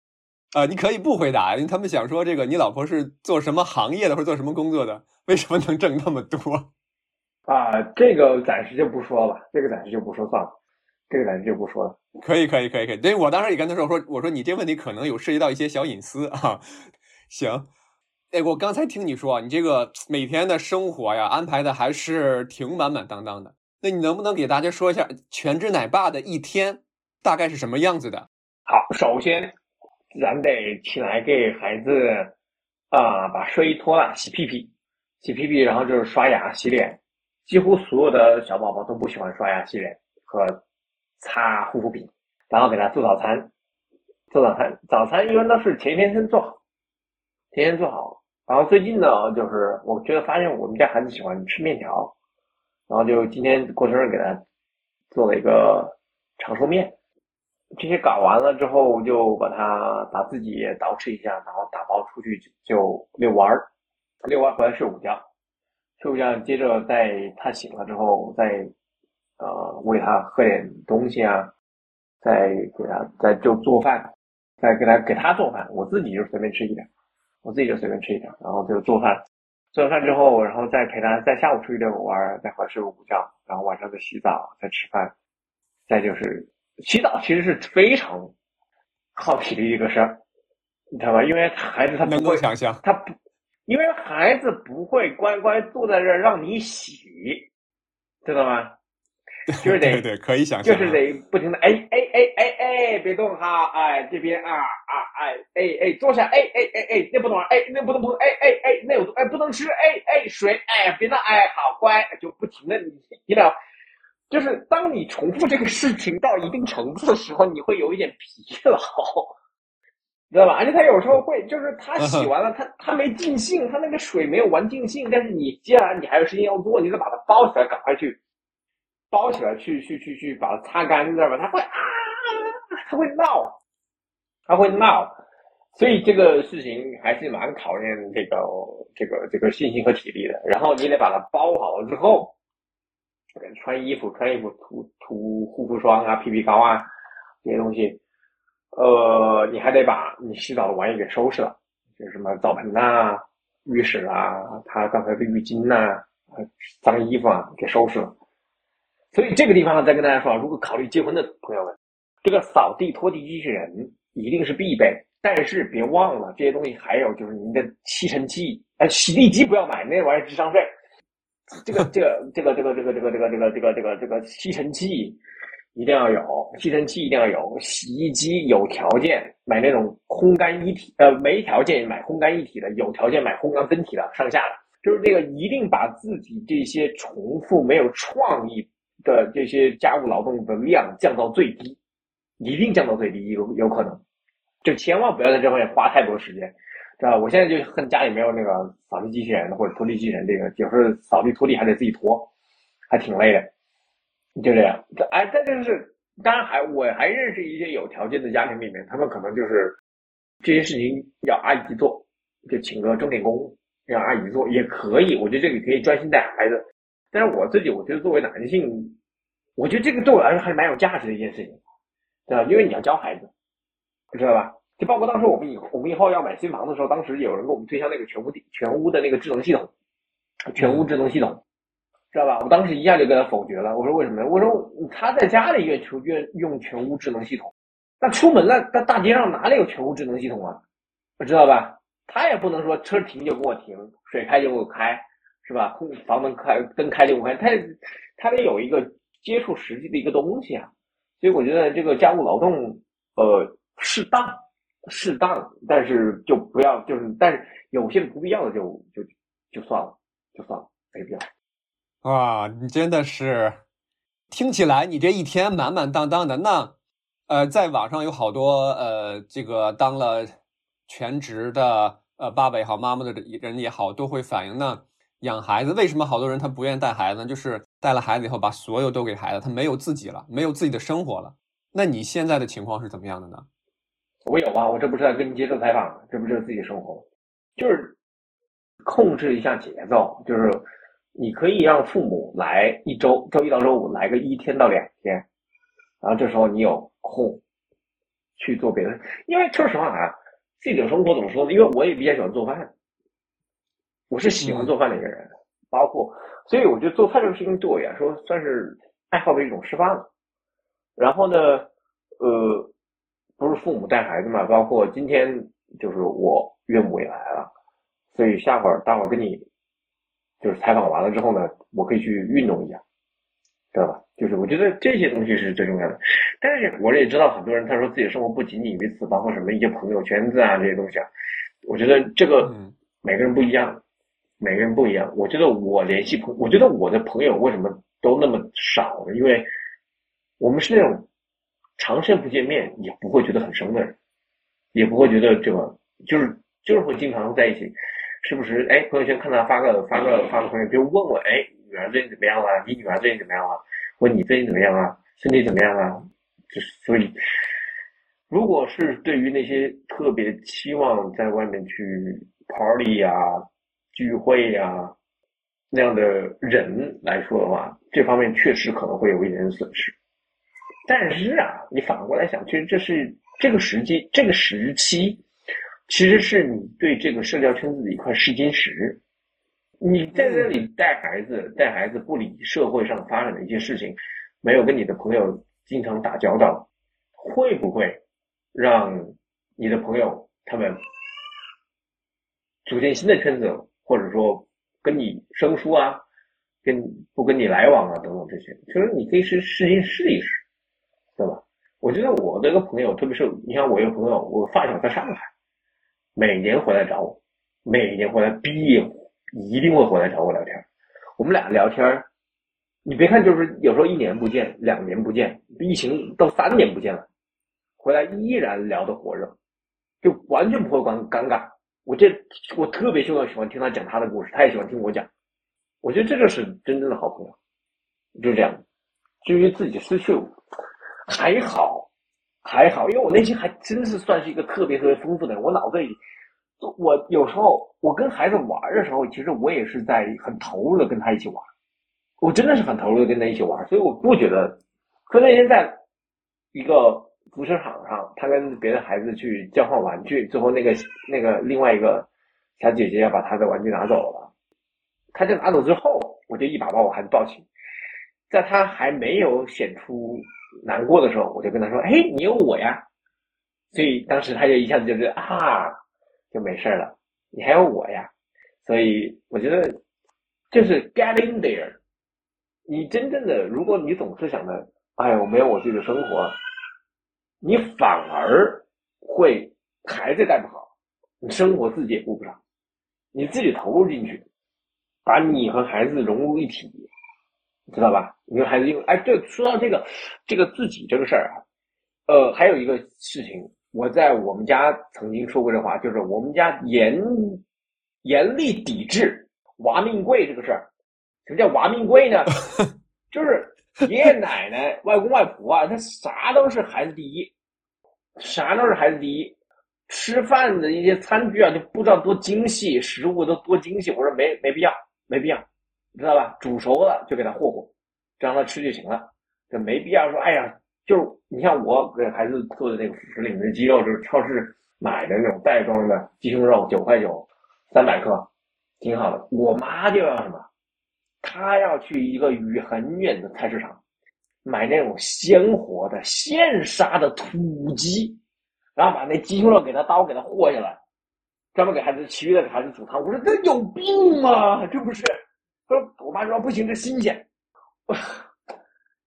啊，你可以不回答，因为他们想说这个你老婆是做什么行业的，或者做什么工作的，为什么能挣那么多？啊，这个暂时就不说了，这个暂时就不说算了。这个暂时就不说了。可以，可以，可以，可以。对我当时也跟他说，说我说你这问题可能有涉及到一些小隐私啊。行，哎，我刚才听你说，你这个每天的生活呀安排的还是挺满满当当的。那你能不能给大家说一下全职奶爸的一天大概是什么样子的？好，首先咱得起来给孩子啊把睡衣脱了，洗屁屁，洗屁屁，然后就是刷牙洗脸。几乎所有的小宝宝都不喜欢刷牙洗脸和。擦护肤品，然后给他做早餐，做早餐，早餐一般都是前一天先做好，前天做好。然后最近呢，就是我觉得发现我们家孩子喜欢吃面条，然后就今天过生日给他做了一个长寿面。这些搞完了之后，就把它把自己也捯饬一下，然后打包出去就遛弯儿，遛完回来睡午觉，睡午觉接着在他醒了之后再。呃，喂他喝点东西啊，再给他再就做饭，再给他给他做饭，我自己就随便吃一点，我自己就随便吃一点，然后就做饭，做完饭之后，然后再陪他在下午出去遛个弯儿，再回来睡个午觉，然后晚上再洗澡，再吃饭，再就是洗澡其实是非常耗体力一个事儿，你知道吧？因为孩子他能够想象，他不，因为孩子不会乖乖坐在这儿让你洗，知道吗？就是得，对对，可以想象，就是得不停的，哎哎哎哎哎，别动哈，哎这边啊啊哎哎哎坐下，哎哎哎哎那不动，哎那不能不能，哎哎哎那有哎不能吃，哎哎水，哎别闹，哎好乖，就不停的，你你了，就是当你重复这个事情到一定程度的时候，你会有一点疲劳，知道吧？而且他有时候会，就是他洗完了，他他没尽兴，他那个水没有玩尽兴，但是你接下来你还有事情要做，你得把它包起来，赶快去。包起来，去去去去，把它擦干，知道吧？他会啊，他会闹，他会闹，所以这个事情还是蛮考验这个这个这个信心和体力的。然后你得把它包好了之后，穿衣服，穿衣服，涂涂护肤霜啊、PP 膏啊这些东西。呃，你还得把你洗澡的玩意给收拾了，就是什么澡盆呐、浴室啊，他刚才的浴巾呐、脏衣服啊给收拾了。所以这个地方呢，再跟大家说，如果考虑结婚的朋友们，这个扫地拖地机器人一定是必备。但是别忘了，这些东西还有就是您的吸尘器，哎，洗地机不要买，那玩意儿智商税。这个这个这个这个这个这个这个这个这个这个这个吸尘器一定要有，吸尘器一定要有，洗衣机有条件买那种烘干一体，呃，没条件买烘干一体的，有条件买烘干分体的，上下的，就是这个一定把自己这些重复没有创意。的这些家务劳动的量降到最低，一定降到最低，有有可能，就千万不要在这方面花太多时间，知道吧？我现在就恨家里没有那个扫地机器人或者拖地机器人，这个有时候扫地拖地还得自己拖，还挺累的，就这样。这哎，再就是，当然还我还认识一些有条件的家庭里面，他们可能就是这些事情要阿姨做，就请个钟点工让阿姨做也可以，我觉得这个可以专心带孩子。但是我自己，我觉得作为男性，我觉得这个对我来说还是蛮有价值的一件事情，对吧？因为你要教孩子，知道吧？就包括当时我们以后我们以后要买新房的时候，当时有人给我们推销那个全屋地全屋的那个智能系统，全屋智能系统，知道吧？我当时一下就给他否决了。我说为什么呢？我说他在家里愿求愿用全屋智能系统，那出门了，在大街上哪里有全屋智能系统啊？知道吧？他也不能说车停就给我停，水开就给我开，是吧？空房门开灯开就给我开，他他得有一个接触实际的一个东西啊。所以我觉得这个家务劳动，呃，适当，适当，但是就不要，就是，但是有些不必要的就就就算了，就算了，没必要。哇，你真的是，听起来你这一天满满当当的。那，呃，在网上有好多呃，这个当了全职的呃爸爸也好，妈妈的人也好，都会反映呢。养孩子为什么好多人他不愿意带孩子呢？就是带了孩子以后，把所有都给孩子，他没有自己了，没有自己的生活了。那你现在的情况是怎么样的呢？我有啊，我这不是在跟你接受采访，这不就是自己生活，就是控制一下节奏，就是你可以让父母来一周，周一到周五来个一天到两天，然后这时候你有空去做别的。因为说实话啊，自己的生活怎么说呢？因为我也比较喜欢做饭。我是喜欢做饭的一个人，包括，所以我觉得做饭这个事情对我来说算是爱好的一种释放。然后呢，呃，不是父母带孩子嘛，包括今天就是我岳母也来了，所以下会儿待会儿跟你就是采访完了之后呢，我可以去运动一下，知道吧？就是我觉得这些东西是最重要的。但是我也知道很多人他说自己生活不仅仅于此，包括什么一些朋友圈子啊这些东西啊，我觉得这个每个人不一样。每个人不一样，我觉得我联系朋，我觉得我的朋友为什么都那么少呢？因为我们是那种长时间不见面也不会觉得很生的人，也不会觉得这个就是就是会经常在一起，时不时哎朋友圈看他发个发个发个朋友圈，问问哎女儿最近怎么样啊？你女儿最近怎么样啊？问你最近怎么样啊？身体怎么样啊？就是所以，如果是对于那些特别期望在外面去 party 呀。聚会呀，那样的人来说的话，这方面确实可能会有一点损失。但是啊，你反过来想，其实这是这个时机、这个时期，其实是你对这个社交圈子的一块试金石。你在这里带孩子，带孩子不理社会上发展的一些事情，没有跟你的朋友经常打交道，会不会让你的朋友他们组建新的圈子？或者说跟你生疏啊，跟不跟你来往啊，等等这些，其实你可以试试一试一试，我觉得我那个朋友，特别是你像我一个朋友，我发小在上海，每年回来找我，每年回来毕业一定会回来找我聊天。我们俩聊天，你别看就是有时候一年不见，两年不见，疫情都三年不见了，回来依然聊得火热，就完全不会尴尴尬。我这我特别喜欢喜欢听他讲他的故事，他也喜欢听我讲。我觉得这就是真正的好朋友，就是这样。至于自己失去，还好，还好，因为我内心还真是算是一个特别特别丰富的人。我脑子里，我有时候我跟孩子玩的时候，其实我也是在很投入的跟他一起玩。我真的是很投入的跟他一起玩，所以我不觉得。可那天在一个。足球场上，他跟别的孩子去交换玩具，最后那个那个另外一个小姐姐要把他的玩具拿走了。他就拿走之后，我就一把把我孩子抱起，在他还没有显出难过的时候，我就跟他说：“哎，你有我呀！”所以当时他就一下子就是啊，就没事了。你还有我呀！所以我觉得就是 get in there。你真正的，如果你总是想着，哎，我没有我自己的生活。你反而会孩子带不好，你生活自己也顾不上，你自己投入进去，把你和孩子融入一体，知道吧？你说孩子因为哎，对，说到这个这个自己这个事儿啊，呃，还有一个事情，我在我们家曾经说过这话，就是我们家严严厉抵制娃命贵这个事儿。什么叫娃命贵呢？就是。爷爷奶奶、外公外婆啊，他啥都是孩子第一，啥都是孩子第一。吃饭的一些餐具啊，就不知道多精细，食物都多精细。我说没没必要，没必要，你知道吧？煮熟了就给它和和，让他吃就行了，就没必要说。哎呀，就是你像我给孩子做的那个辅食里面的鸡肉，就是超市买的那种袋装的鸡胸肉，九块九，三百克，挺好的。我妈就要什么？她要去一个与很远的菜市场，买那种鲜活的现杀的土鸡，然后把那鸡胸肉给它刀给它和下来，专门给孩子，其余的给孩子煮汤。我说这有病吗？这不是？说我妈说不行，这新鲜。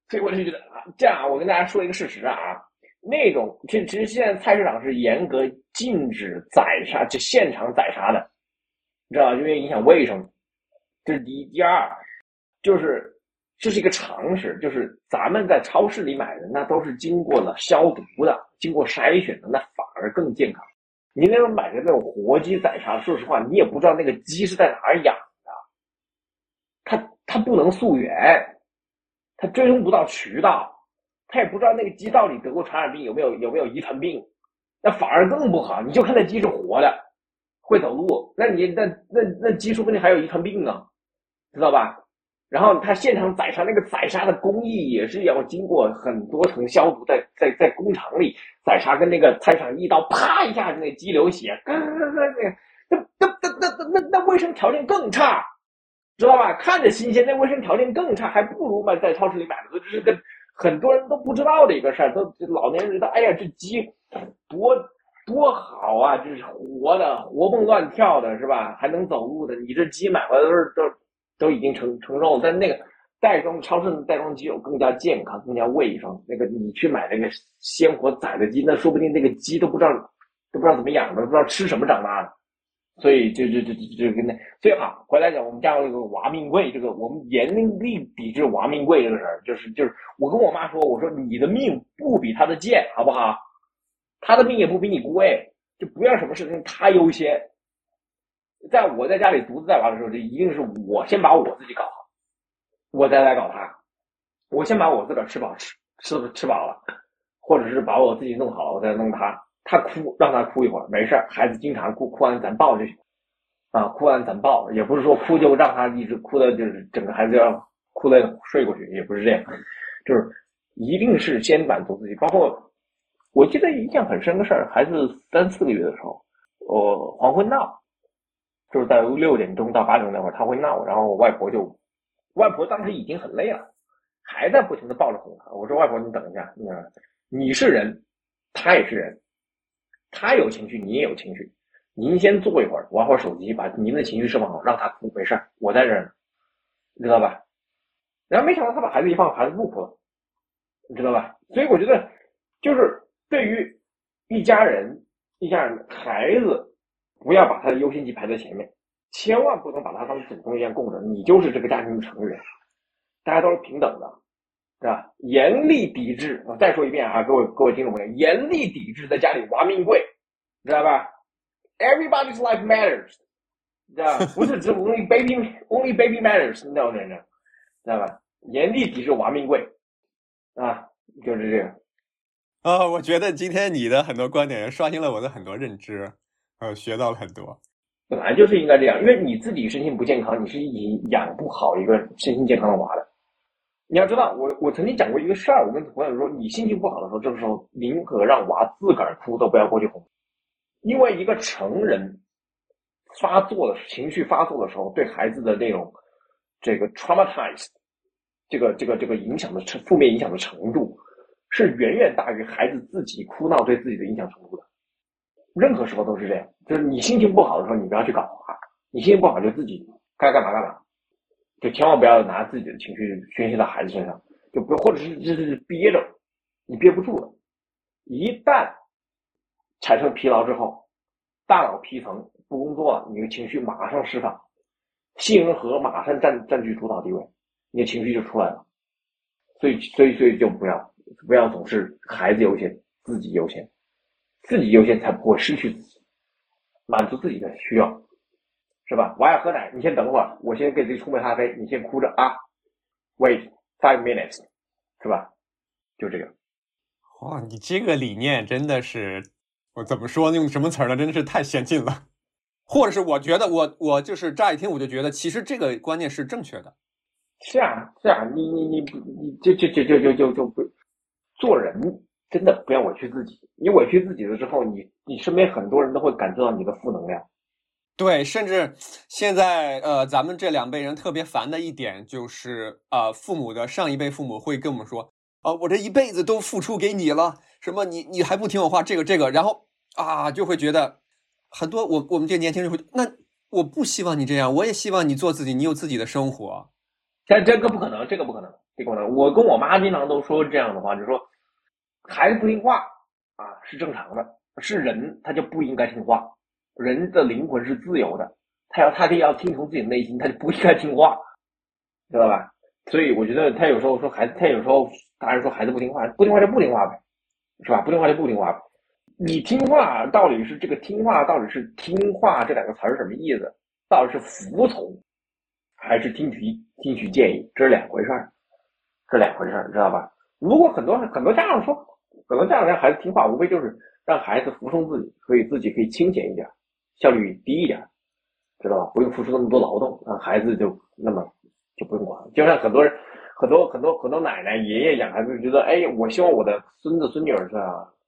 所以我就觉得啊，这样啊，我跟大家说一个事实啊，那种其实其实现在菜市场是严格禁止宰杀，就现场宰杀的，你知道吧？因为影响卫生，这是第一。第二，就是这是一个常识，就是咱们在超市里买的那都是经过了消毒的，经过筛选的，那反而更健康。你那种买的那种活鸡宰杀，说实话，你也不知道那个鸡是在哪儿养，他不能溯源，他追踪不到渠道，他也不知道那个鸡到底得过传染病有没有有没有遗传病，那反而更不好。你就看那鸡是活的，会走路，那你那那那鸡说不定还有遗传病呢，知道吧？然后他现场宰杀，那个宰杀的工艺也是要经过很多层消毒，在在在工厂里宰杀，跟那个菜场一刀啪一下，那鸡流血，那那那那那那那卫生条件更差。知道吧？看着新鲜，那卫生条件更差，还不如买在超市里买的。这是个很多人都不知道的一个事儿，都老年人知道。哎呀，这鸡多多好啊，这是活的，活蹦乱跳的，是吧？还能走路的。你这鸡买回来都是都都已经成成肉，但那个袋装超市的袋装鸡肉更加健康，更加卫生。那个你去买那个鲜活宰的鸡，那说不定那个鸡都不知道都不知道怎么养的，不知道吃什么长大的。所以就就就就跟那最好回来讲，我们家有个娃命贵，这个我们严厉抵制娃命贵这个事儿，就是就是我跟我妈说，我说你的命不比他的贱，好不好？他的命也不比你贵，就不要什么事情他优先。在我在家里独自带娃的时候，这一定是我先把我自己搞好，我再来搞他。我先把我自个吃饱吃吃吃饱了，或者是把我自己弄好了，我再弄他。他哭，让他哭一会儿，没事孩子经常哭，哭完咱抱就行。啊，哭完咱抱，也不是说哭就让他一直哭的，就是整个孩子要哭的睡过去，也不是这样。就是一定是先满足自己。包括我记得印象很深的事儿，孩子三四个月的时候，我黄昏闹，就是在六点钟到八点钟那会儿他会闹，然后我外婆就，外婆当时已经很累了，还在不停的抱着哄他。我说外婆你等一下，你你是人，他也是人。他有情绪，你也有情绪。您先坐一会儿，玩会儿手机，把您的情绪释放好，让他哭，没事儿，我在这儿，你知道吧？然后没想到他把孩子一放，孩子不哭了，你知道吧？所以我觉得，就是对于一家人，一家人孩子，不要把他的优先级排在前面，千万不能把他当祖宗一样供着。你就是这个家庭的成员，大家都是平等的。是吧？严厉抵制，我再说一遍啊，各位各位听众朋友，严厉抵制在家里挖命贵，知道吧？Everybody's life matters，知道吧？不是只 only baby only baby matters，no no no，知道吧？严厉抵制挖命贵，啊，就是这个。啊，我觉得今天你的很多观点刷新了我的很多认知，呃，学到了很多。本来就是应该这样，因为你自己身心不健康，你是养不好一个身心健康的娃的。你要知道，我我曾经讲过一个事儿，我跟朋友说，你心情不好的时候，这个时候宁可让娃自个儿哭，都不要过去哄，因为一个成人发作的情绪发作的时候，对孩子的那种这个 traumatized，这个这个这个影响的负面影响的程度，是远远大于孩子自己哭闹对自己的影响程度的。任何时候都是这样，就是你心情不好的时候，你不要去搞啊，你心情不好就自己该干嘛干嘛。就千万不要拿自己的情绪宣泄到孩子身上，就不或者是就是憋着，你憋不住了，一旦产生疲劳之后，大脑皮层不工作了，你的情绪马上释放，杏仁核马上占占据主导地位，你的情绪就出来了。所以所以所以就不要不要总是孩子优先，自己优先，自己优先才不会失去自己，满足自己的需要。是吧？我爱喝奶，你先等会儿，我先给自己冲杯咖啡，你先哭着啊。Wait five minutes，是吧？就这个。哇，你这个理念真的是，我怎么说？用什么词儿呢？真的是太先进了。或者是我觉得，我我就是乍一听我就觉得，其实这个观念是正确的。是啊，是啊，你你你你，就就就就就就就不做人，真的不要委屈自己。你委屈自己了之后，你你身边很多人都会感受到你的负能量。对，甚至现在呃，咱们这两辈人特别烦的一点就是呃，父母的上一辈父母会跟我们说啊，我这一辈子都付出给你了，什么你你还不听我话，这个这个，然后啊就会觉得很多我我们这年轻人会那我不希望你这样，我也希望你做自己，你有自己的生活。但这个不可能，这个不可能，这个不可能。我跟我妈经常都说这样的话，就说孩子不听话啊是正常的，是人他就不应该听话。人的灵魂是自由的，他要他得要听从自己的内心，他就不应该听话，知道吧？所以我觉得他有时候说孩子，他有时候大人说孩子不听话，不听话就不听话呗，是吧？不听话就不听话呗。你听话到底是这个听话到底是听话这两个词儿什么意思？到底是服从还是听取听取建议？这是两回事儿，这两回事儿，知道吧？如果很多很多家长说，很多家长让孩子听话，无非就是让孩子服从自己，所以自己可以清闲一点。效率低一点，知道吧？不用付出那么多劳动，啊，孩子就那么就不用管。就像很多人、很多很多很多奶奶、爷爷养孩子，觉得哎，我希望我的孙子孙女儿是，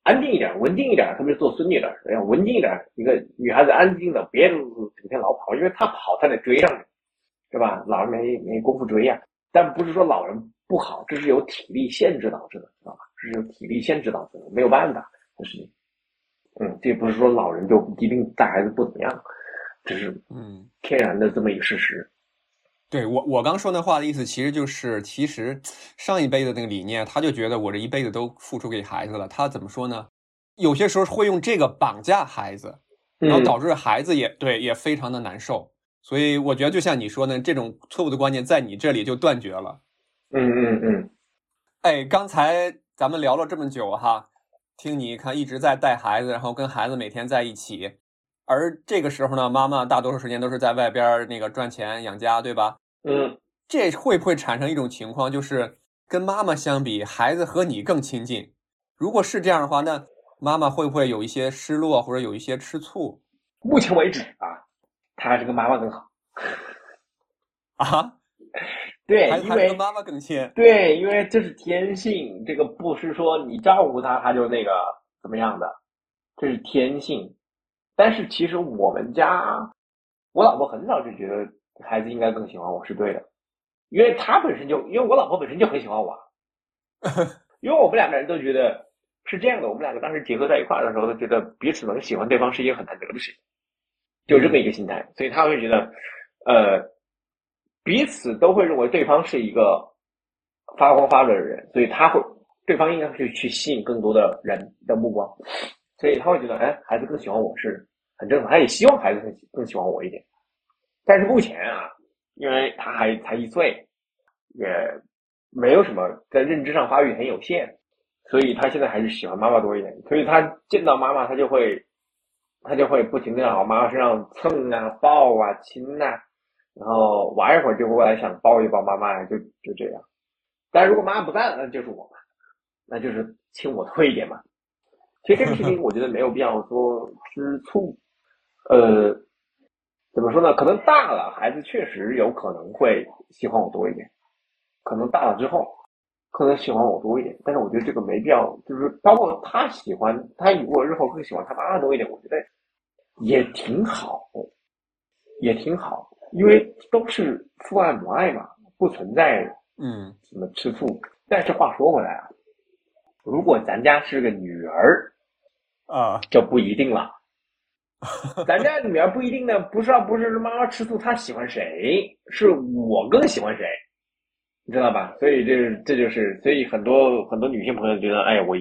安定一点、稳定一点，特别是做孙女的，要稳定一点。一个女孩子安静的，别整天老跑，因为她跑，她得追上去，是吧？老人没没工夫追呀。但不是说老人不好，这是有体力限制导致的，知道吧？这是有体力限制导致的，没有办法的事情。嗯，这不是说老人就一定带孩子不怎么样，这是嗯天然的这么一个事实。对我我刚说那话的意思，其实就是其实上一辈的那个理念，他就觉得我这一辈子都付出给孩子了，他怎么说呢？有些时候会用这个绑架孩子，然后导致孩子也对也非常的难受。所以我觉得就像你说的，这种错误的观念在你这里就断绝了。嗯嗯嗯。哎，刚才咱们聊了这么久哈。听你看一直在带孩子，然后跟孩子每天在一起，而这个时候呢，妈妈大多数时间都是在外边那个赚钱养家，对吧？嗯，这会不会产生一种情况，就是跟妈妈相比，孩子和你更亲近？如果是这样的话，那妈妈会不会有一些失落，或者有一些吃醋？目前为止啊，他还是跟妈妈更好啊。对，因为妈妈更亲。对，因为这是天性，这个不是说你照顾他他就那个怎么样的，这是天性。但是其实我们家，我老婆很早就觉得孩子应该更喜欢我是对的，因为她本身就，因为我老婆本身就很喜欢我，因为我们两个人都觉得是这样的。我们两个当时结合在一块儿的时候，都觉得彼此能喜欢对方是一件很难得的事情，就这么一个心态，所以他会觉得，呃。彼此都会认为对方是一个发光发热的人，所以他会对方应该会去吸引更多的人的目光，所以他会觉得，哎，孩子更喜欢我是很正常，他也希望孩子更更喜欢我一点。但是目前啊，因为他还才一岁，也没有什么在认知上发育很有限，所以他现在还是喜欢妈妈多一点。所以他见到妈妈，他就会他就会不停的往妈妈身上蹭啊、抱啊、亲啊。然后玩一会儿就过来想抱一抱妈妈，就就这样。但如果妈妈不在了，那就是我嘛，那就是亲我多一点嘛。其实这个事情我觉得没有必要说吃醋。呃，怎么说呢？可能大了，孩子确实有可能会喜欢我多一点。可能大了之后，可能喜欢我多一点。但是我觉得这个没必要，就是包括他喜欢他，如果日后更喜欢他妈妈多一点，我觉得也挺好，也挺好。因为都是父爱母爱嘛，不存在嗯什么吃醋。但是话说回来啊，如果咱家是个女儿啊，就不一定了。咱家女儿不一定呢，不是不是妈妈吃醋，她喜欢谁，是我更喜欢谁，你知道吧？所以这这就是，所以很多很多女性朋友觉得，哎，我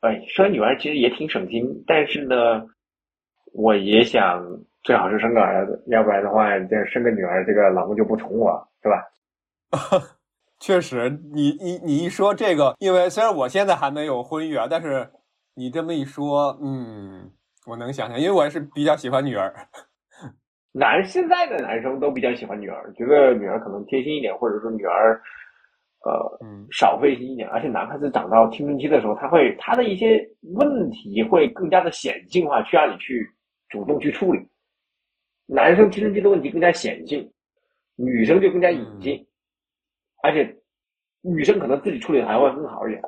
哎生女儿其实也挺省心，但是呢，我也想。最好是生个儿子，要不然的话，这生个女儿，这个老公就不宠我，是吧？确实，你你你一说这个，因为虽然我现在还没有婚育啊，但是你这么一说，嗯，我能想象，因为我也是比较喜欢女儿。男现在的男生都比较喜欢女儿，觉得女儿可能贴心一点，或者说女儿，呃，少费心一点。而且男孩子长到青春期的时候，他会他的一些问题会更加的显性化，需要你去主动去处理。男生青春期的问题更加显性，女生就更加隐性，而且女生可能自己处理还会更好一点。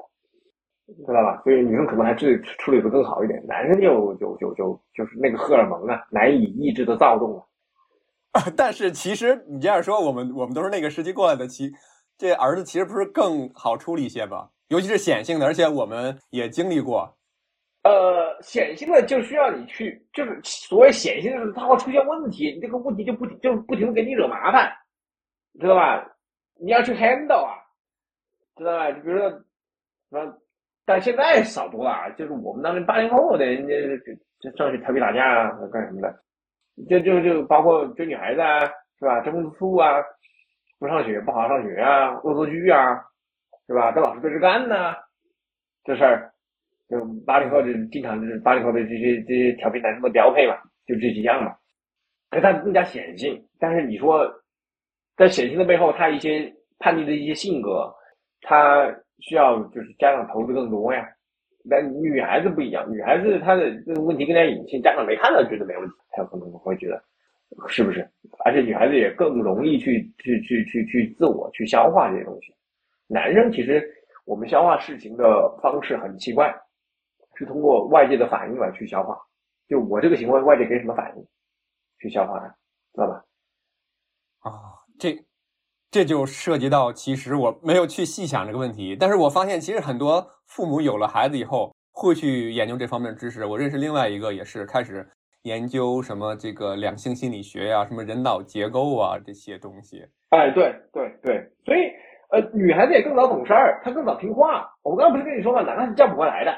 知道吧？所以女生可能还处理处理的更好一点，男生就就就就就是那个荷尔蒙啊，难以抑制的躁动啊。但是其实你这样说，我们我们都是那个时期过来的，其这儿子其实不是更好处理一些吗？尤其是显性的，而且我们也经历过。呃，显性的就需要你去，就是所谓显性的，它会出现问题，你这个问题就不就不停的给你惹麻烦，知道吧？你要去 handle 啊，知道吧？就比如说，啊，但现在少多了，就是我们当年八零后的，人家就上去调皮打架啊，干什么的，就就就包括追女孩子啊，是吧？争风吃醋啊，不上学，不好好上学啊，恶作剧啊，是吧？跟老师对着干呢，这事儿。就八零后就经常就是八零后的这些这些调皮男生的标配嘛，就这几样嘛。可他更加显性，但是你说在显性的背后，他一些叛逆的一些性格，他需要就是家长投资更多呀。但女孩子不一样，女孩子她的这个问题更加隐性，家长没看到觉得没问题，她有可能会觉得是不是？而且女孩子也更容易去去去去去自我去消化这些东西。男生其实我们消化事情的方式很奇怪。是通过外界的反应来去消化，就我这个行为，外界给什么反应，去消化的，知道吧？啊，这这就涉及到，其实我没有去细想这个问题，但是我发现，其实很多父母有了孩子以后，会去研究这方面的知识。我认识另外一个，也是开始研究什么这个两性心理学呀，什么人脑结构啊这些东西。哎，对对对，所以呃，女孩子也更早懂事儿，她更早听话。我刚刚不是跟你说吗？男孩是叫不过来的。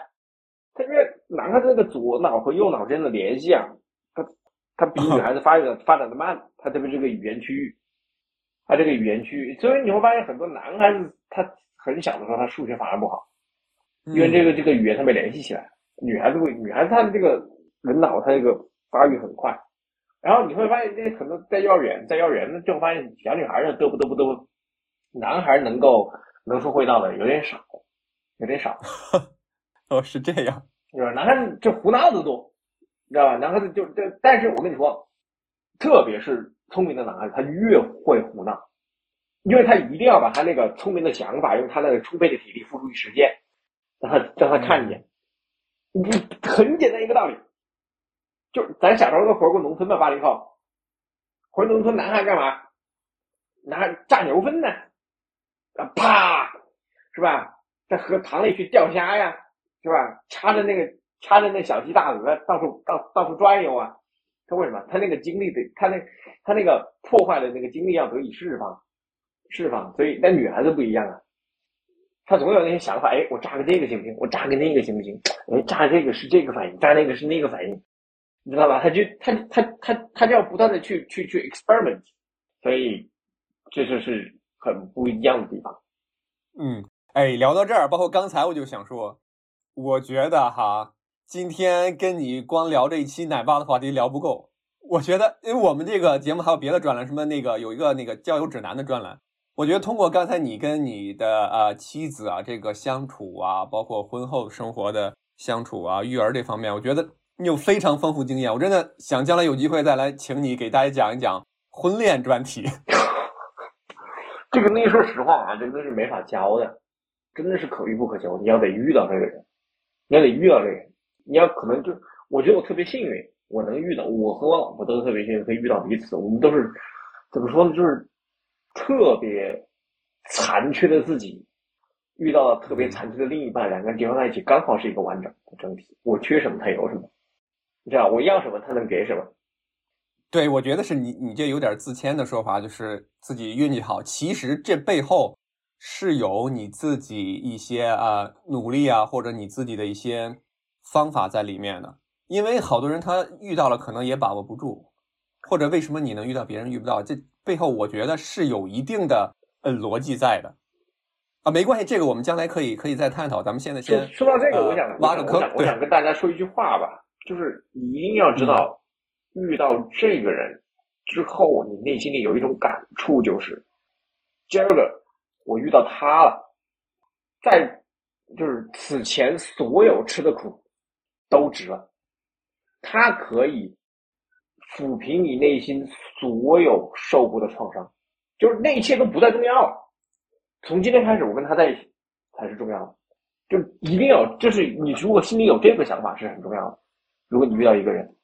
他因为男孩子这个左脑和右脑之间的联系啊，他他比女孩子发展发展的慢，他特别这个语言区域，他这个语言区域，所以你会发现很多男孩子他很小的时候他数学反而不好，因为这个这个语言他没联系起来。女孩子会，女孩子她的这个人脑她这个发育很快，然后你会发现这很多在幼儿园，在幼儿园呢就会发现小女孩儿嘚啵嘚啵嘚啵，男孩能够能说会道的有点少，有点少。哦，是这样，是吧？男孩子就胡闹的多，你知道吧？男孩子就这，但是我跟你说，特别是聪明的男孩子，他越会胡闹，因为他一定要把他那个聪明的想法，用他那个充沛的体力付诸于实践，让他让他看见。你很简单一个道理，就咱小时候都活过农村的八零后，回农村男孩干嘛？男孩榨牛粪呢，啊啪，是吧？在河塘里去钓虾呀。是吧？掐着那个，掐着那小鸡大鹅，到处到到处转悠啊！他为什么？他那个精力得，他那他那个破坏的那个精力要得以释放，释放。所以，但女孩子不一样啊，她总有那些想法。哎，我炸个这个行不行？我炸个那个行不行？哎，炸这个是这个反应，炸那个是那个反应，你知道吧？他就他他他他就要不断的去去去 experiment，所以这就是很不一样的地方。嗯，哎，聊到这儿，包括刚才我就想说。我觉得哈，今天跟你光聊这一期奶爸的话题聊不够。我觉得，因为我们这个节目还有别的专栏，什么那个有一个那个交友指南的专栏。我觉得通过刚才你跟你的呃妻子啊这个相处啊，包括婚后生活的相处啊，育儿这方面，我觉得你有非常丰富经验。我真的想将来有机会再来请你给大家讲一讲婚恋专题。这个东西说实话啊，这个是没法教的，真的是可遇不可求，你要得遇到这个人。你要得遇到这个，你要可能就，我觉得我特别幸运，我能遇到，我和我老婆都特别幸运，可以遇到彼此。我们都是怎么说呢？就是特别残缺的自己，遇到了特别残缺的另一半，两个人结合在一起，刚好是一个完整的整体。我缺什么，他有什么，你知道，我要什么，他能给什么。对，我觉得是你，你这有点自谦的说法，就是自己运气好。其实这背后。是有你自己一些啊努力啊，或者你自己的一些方法在里面的。因为好多人他遇到了，可能也把握不住，或者为什么你能遇到别人遇不到？这背后我觉得是有一定的呃逻辑在的啊。没关系，这个我们将来可以可以再探讨。咱们现在先说到这个，我想挖个坑。我想跟大家说一句话吧，就是你一定要知道，遇到这个人之后，你内心里有一种感触，就是今儿个。我遇到他了，在就是此前所有吃的苦都值了，他可以抚平你内心所有受过的创伤，就是那一切都不再重要了。从今天开始，我跟他在一起才是重要的。就一定要，就是你如果心里有这个想法是很重要的。如果你遇到一个人，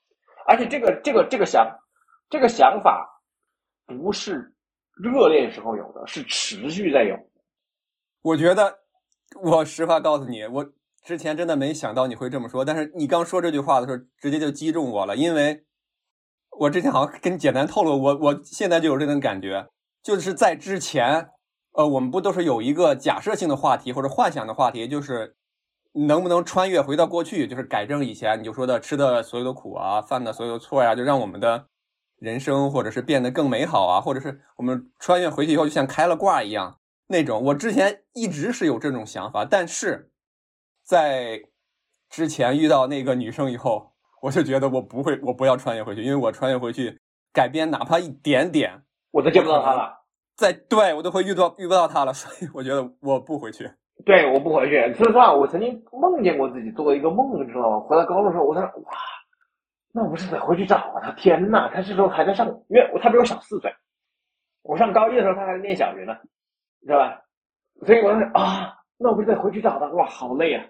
而且这个这个这个想这个想法不是热恋时候有的，是持续在有。我觉得，我实话告诉你，我之前真的没想到你会这么说，但是你刚说这句话的时候，直接就击中我了，因为我之前好像跟你简单透露，我我现在就有这种感觉，就是在之前，呃，我们不都是有一个假设性的话题或者幻想的话题，就是能不能穿越回到过去，就是改正以前你就说的吃的所有的苦啊，犯的所有的错呀，就让我们的人生或者是变得更美好啊，或者是我们穿越回去以后就像开了挂一样。那种，我之前一直是有这种想法，但是在之前遇到那个女生以后，我就觉得我不会，我不要穿越回去，因为我穿越回去改变哪怕一点点，我都见不到她了。在对我都会遇到遇不到她了，所以我觉得我不回去。对，我不回去。说实话，我曾经梦见过自己做了一个梦，你知道吗？回到高中的时候，我在哇，那我不是得回去找他。天呐，他这时候还在上，因为他比我小四岁，我上高一的时候，他还在念小学呢。知道吧？所以我说啊，那我不是得回去找他？哇，好累啊！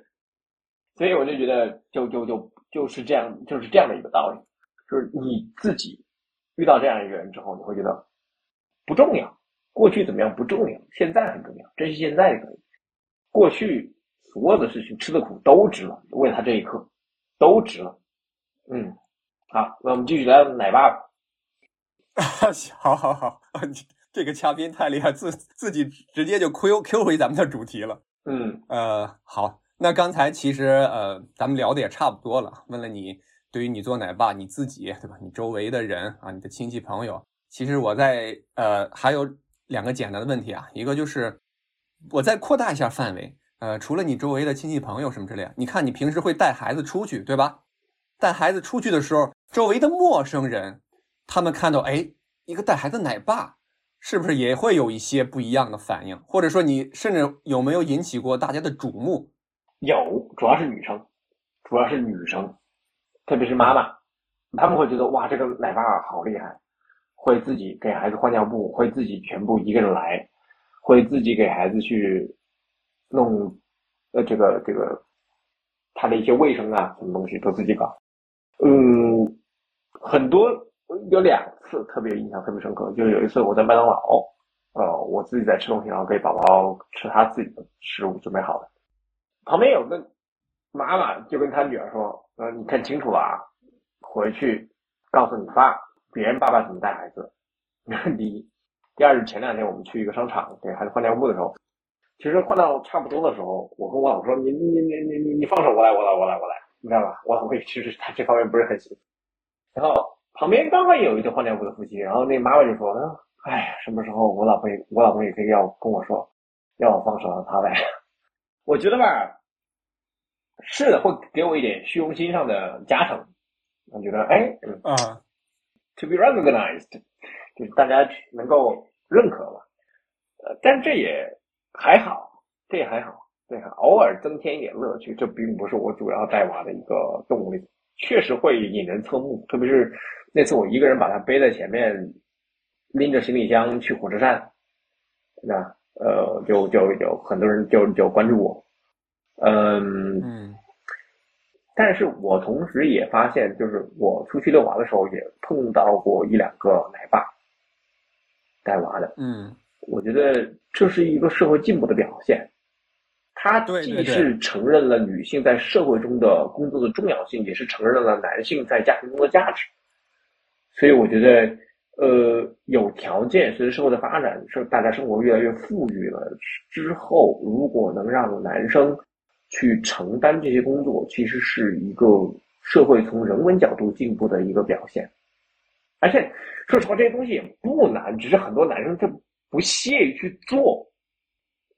所以我就觉得，就就就就是这样，就是这样的一个道理，就是你自己遇到这样一个人之后，你会觉得不重要，过去怎么样不重要，现在很重要，珍惜现在可以。过去所有的事情吃的苦都值了，为他这一刻都值了。嗯，好，那我们继续聊奶爸吧。好好好。这个嘉宾太厉害，自自己直接就 Q Q 回咱们的主题了。嗯，呃，好，那刚才其实呃，咱们聊的也差不多了，问了你对于你做奶爸你自己对吧？你周围的人啊，你的亲戚朋友，其实我在呃还有两个简单的问题啊，一个就是我再扩大一下范围，呃，除了你周围的亲戚朋友什么之类的，你看你平时会带孩子出去对吧？带孩子出去的时候，周围的陌生人，他们看到哎，一个带孩子奶爸。是不是也会有一些不一样的反应，或者说你甚至有没有引起过大家的瞩目？有，主要是女生，主要是女生，特别是妈妈，他们会觉得哇，这个奶爸好厉害，会自己给孩子换尿布，会自己全部一个人来，会自己给孩子去弄，呃，这个这个他的一些卫生啊，什么东西都自己搞，嗯，很多。有两次特别印象特别深刻，就是有一次我在麦当劳，呃，我自己在吃东西，然后给宝宝吃他自己的食物准备好的，旁边有个妈妈就跟他女儿说：“呃，你看清楚了啊，回去告诉你爸，别人爸爸怎么带孩子。”你看第一，第二是前两天我们去一个商场给孩子换尿布的时候，其实换到差不多的时候，我跟我老婆说：“你你你你你你放手，我来我来我来我来，你知道吧？”我老婆其实他这方面不是很行，然后。旁边刚好有一对换尿布的夫妻，然后那妈妈就说：“哎，什么时候我老婆也我老公也可以要跟我说，要我放手让他来？”我觉得吧，是的，会给我一点虚荣心上的加成。我觉得，哎，啊，to be recognized，就是大家能够认可吧。呃，但这也还好，这也还好，对，偶尔增添一点乐趣，这并不是我主要带娃的一个动力。确实会引人侧目，特别是。那次我一个人把他背在前面，拎着行李箱去火车站，那呃，就就有很多人就就关注我，嗯嗯，但是我同时也发现，就是我出去遛娃的时候，也碰到过一两个奶爸带娃的，嗯，我觉得这是一个社会进步的表现，他既是承认了女性在社会中的工作的重要性，也是承认了男性在家庭中的价值。所以我觉得，呃，有条件，随着社会的发展，是大家生活越来越富裕了之后，如果能让男生去承担这些工作，其实是一个社会从人文角度进步的一个表现。而且，说实话，这些东西也不难，只是很多男生他不屑于去做。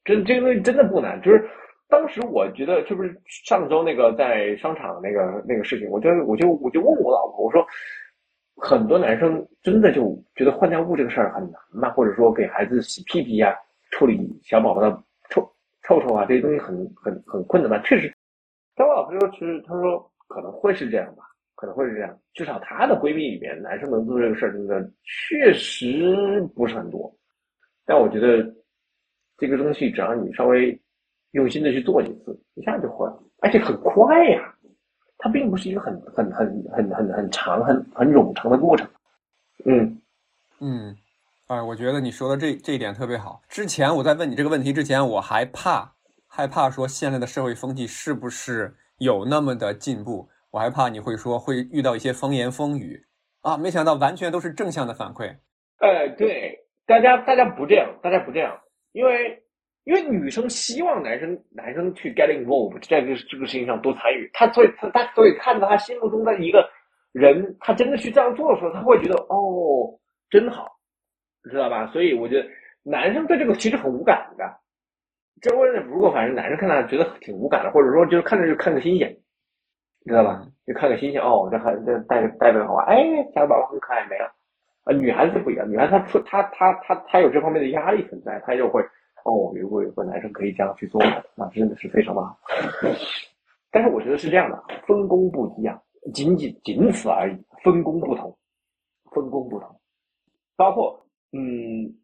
真这个东西真的不难，就是当时我觉得，是不是上周那个在商场那个那个事情，我就我就我就问我老婆，我说。很多男生真的就觉得换尿布这个事儿很难嘛，或者说给孩子洗屁屁呀、处理小宝宝的臭臭臭啊这些东西很很很困难吧？确实，但我老婆说，其实她说可能会是这样吧，可能会是这样。至少她的闺蜜里面，男生能做这个事儿，真的确实不是很多。但我觉得这个东西，只要你稍微用心的去做几次，一下就会了，而且很快呀。它并不是一个很很很很很很长、很很冗长的过程。嗯嗯，哎，我觉得你说的这这一点特别好。之前我在问你这个问题之前，我还怕害怕说现在的社会风气是不是有那么的进步，我还怕你会说会遇到一些风言风语啊。没想到完全都是正向的反馈。呃，对，大家大家不这样，大家不这样，因为。因为女生希望男生男生去 get involved 在这个这个事情上多参与，他所以他他所以看到他心目中的一个人，他真的去这样做的时候，他会觉得哦，真好，知道吧？所以我觉得男生对这个其实很无感的。这我如果反正男生看他觉得挺无感的，或者说就是看着就看个新鲜，知道吧？就看个新鲜哦，这还这带带个好玩，哎，小宝宝很可爱没了。啊，女孩子不一样，女孩子她她她她她有这方面的压力存在，她就会。哦，如果有个男生可以这样去做，那真的是非常的好。但是我觉得是这样的，分工不一样，仅仅仅此而已，分工不同，分工不同。包括嗯，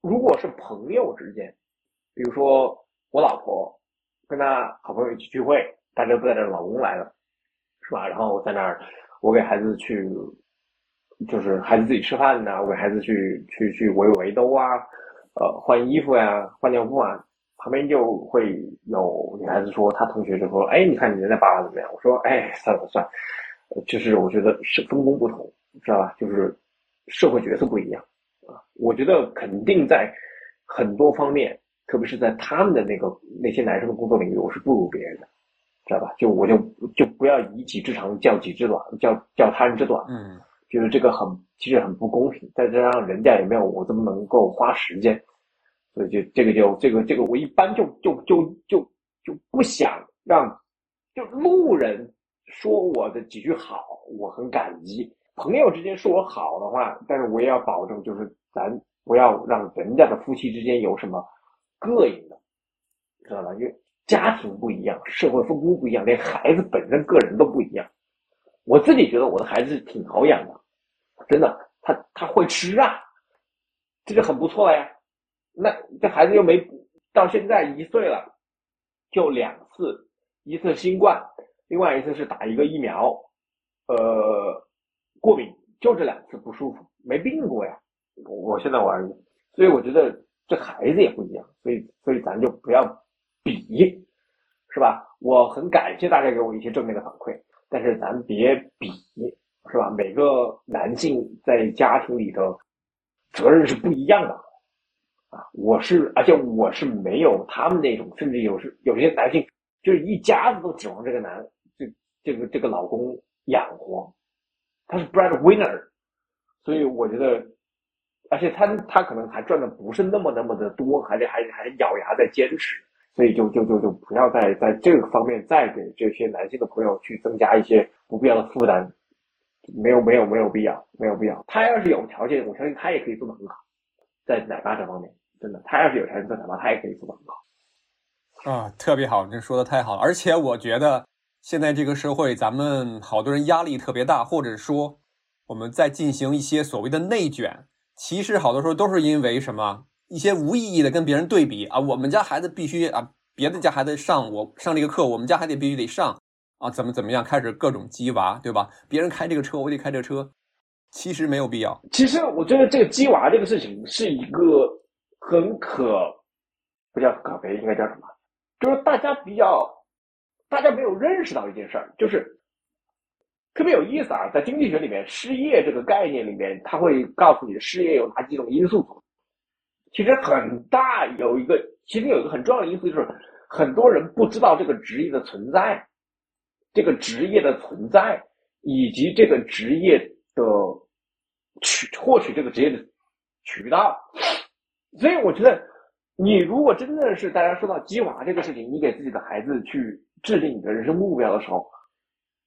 如果是朋友之间，比如说我老婆跟她好朋友一起聚会，大家都在这，老公来了，是吧？然后我在那儿，我给孩子去，就是孩子自己吃饭呢，我给孩子去去去围围兜啊。呃，换衣服呀，换尿布啊，旁边就会有女孩子说，她同学就说，哎，你看你人家爸爸怎么样？我说，哎，算了算了，就是我觉得是分工不同，知道吧？就是社会角色不一样啊。我觉得肯定在很多方面，特别是在他们的那个那些男生的工作领域，我是不如别人的，知道吧？就我就就不要以己之长教己之短，教教他人之短。嗯。就是这个很，其实很不公平，再加上人家也没有我这么能够花时间，所以就这个就这个这个，我一般就就就就就不想让就路人说我的几句好，我很感激。朋友之间说我好的话，但是我也要保证，就是咱不要让人家的夫妻之间有什么膈应的，知道吧？因为家庭不一样，社会分工不一样，连孩子本身个人都不一样。我自己觉得我的孩子挺好养的。真的，他他会吃啊，这就很不错呀。那这孩子又没到现在一岁了，就两次，一次新冠，另外一次是打一个疫苗，呃，过敏，就这两次不舒服，没病过呀。我现在我儿子，所以我觉得这孩子也不一样，所以所以咱就不要比，是吧？我很感谢大家给我一些正面的反馈，但是咱别比。是吧？每个男性在家庭里的责任是不一样的啊！我是，而且我是没有他们那种，甚至有时有些男性就是一家子都指望这个男，这这个这个老公养活，他是 bread winner，所以我觉得，而且他他可能还赚的不是那么那么的多，还得还还咬牙在坚持，所以就就就就不要再在这个方面再给这些男性的朋友去增加一些不必要的负担。没有没有没有必要，没有必要。他要是有条件，我相信他也可以做得很好，在奶爸这方面，真的，他要是有条件做奶爸，他也可以做得很好。啊，特别好，你说的太好了。而且我觉得现在这个社会，咱们好多人压力特别大，或者说我们在进行一些所谓的内卷，其实好多时候都是因为什么？一些无意义的跟别人对比啊，我们家孩子必须啊，别的家孩子上我上这个课，我们家还得必须得上。啊，怎么怎么样？开始各种鸡娃，对吧？别人开这个车，我得开这车，其实没有必要。其实我觉得这个鸡娃这个事情是一个很可不叫可悲，应该叫什么？就是大家比较，大家没有认识到一件事儿，就是特别有意思啊。在经济学里面，失业这个概念里面，他会告诉你失业有哪几种因素。其实很大有一个，其实有一个很重要的因素，就是很多人不知道这个职业的存在。这个职业的存在，以及这个职业的取获取这个职业的渠道，所以我觉得，你如果真的是大家说到鸡娃这个事情，你给自己的孩子去制定你的人生目标的时候，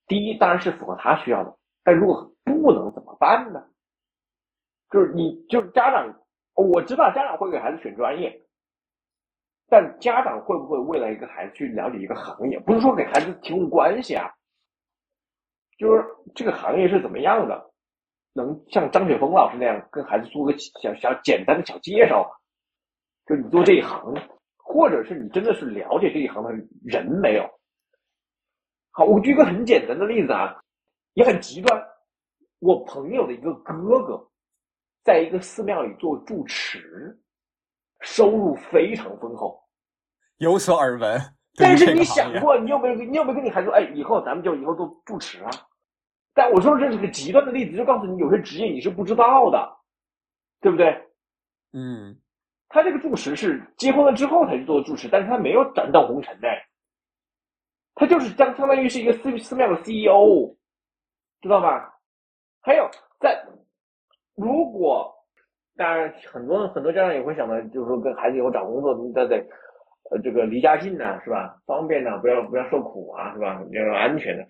第一当然是符合他需要的，但如果不能怎么办呢？就是你就是家长，我知道家长会给孩子选专业。但家长会不会为了一个孩子去了解一个行业？不是说给孩子提供关系啊，就是这个行业是怎么样的，能像张雪峰老师那样跟孩子做个小小简单的小介绍，就你做这一行或者是你真的是了解这一行的人没有？好，我举一个很简单的例子啊，也很极端。我朋友的一个哥哥，在一个寺庙里做住持，收入非常丰厚，有所耳闻。但是你想过，你有没有你有没有跟你孩子说，哎，以后咱们就以后做住持啊？但我说这是个极端的例子，就告诉你有些职业你是不知道的，对不对？嗯，他这个住持是结婚了之后才去做住持，但是他没有斩断红尘的，他就是相相当于是一个寺寺庙的 CEO，知道吧？还有在如果当然很多很多家长也会想到，就是说跟孩子以后找工作，你得得呃这个离家近呢，是吧？方便呢，不要不要受苦啊，是吧？要安全的。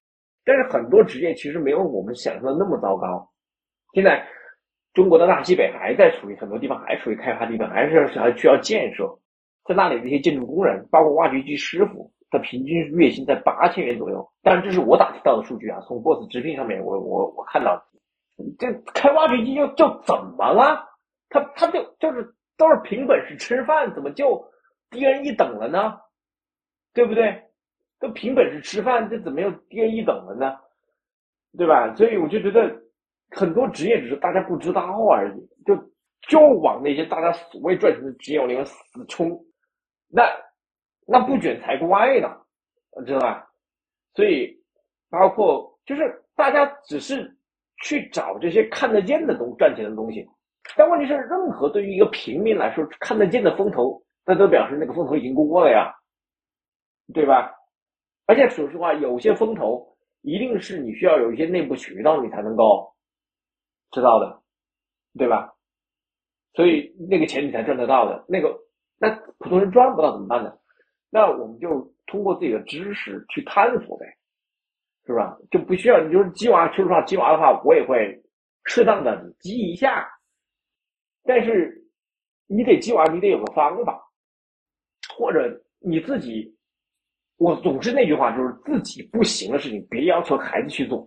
但是很多职业其实没有我们想象的那么糟糕。现在中国的大西北还在处于很多地方还处于开发地段，还是还需要建设。在那里的一些建筑工人，包括挖掘机师傅，的平均月薪在八千元左右。但这是我打听到的数据啊，从 Boss 直聘上面我我我看到，这开挖掘机就就怎么了？他他就就是都是凭本事吃饭，怎么就低人一等了呢？对不对？都凭本事吃饭，这怎么又低人一等了呢？对吧？所以我就觉得很多职业只是大家不知道而已，就就往那些大家所谓赚钱的职业里面死冲，那那不卷才怪呢，知道吧？所以包括就是大家只是去找这些看得见的东赚钱的东西，但问题是，任何对于一个平民来说看得见的风投，那都表示那个风头已经过了呀，对吧？而且说实话，有些风投一定是你需要有一些内部渠道，你才能够知道的，对吧？所以那个钱你才赚得到的。那个那普通人赚不到怎么办呢？那我们就通过自己的知识去探索呗，是吧？就不需要你就是鸡娃，说实话，鸡娃的话，我也会适当的鸡一下，但是你得鸡娃，你得有个方法，或者你自己。我总是那句话，就是自己不行的事情，别要求孩子去做。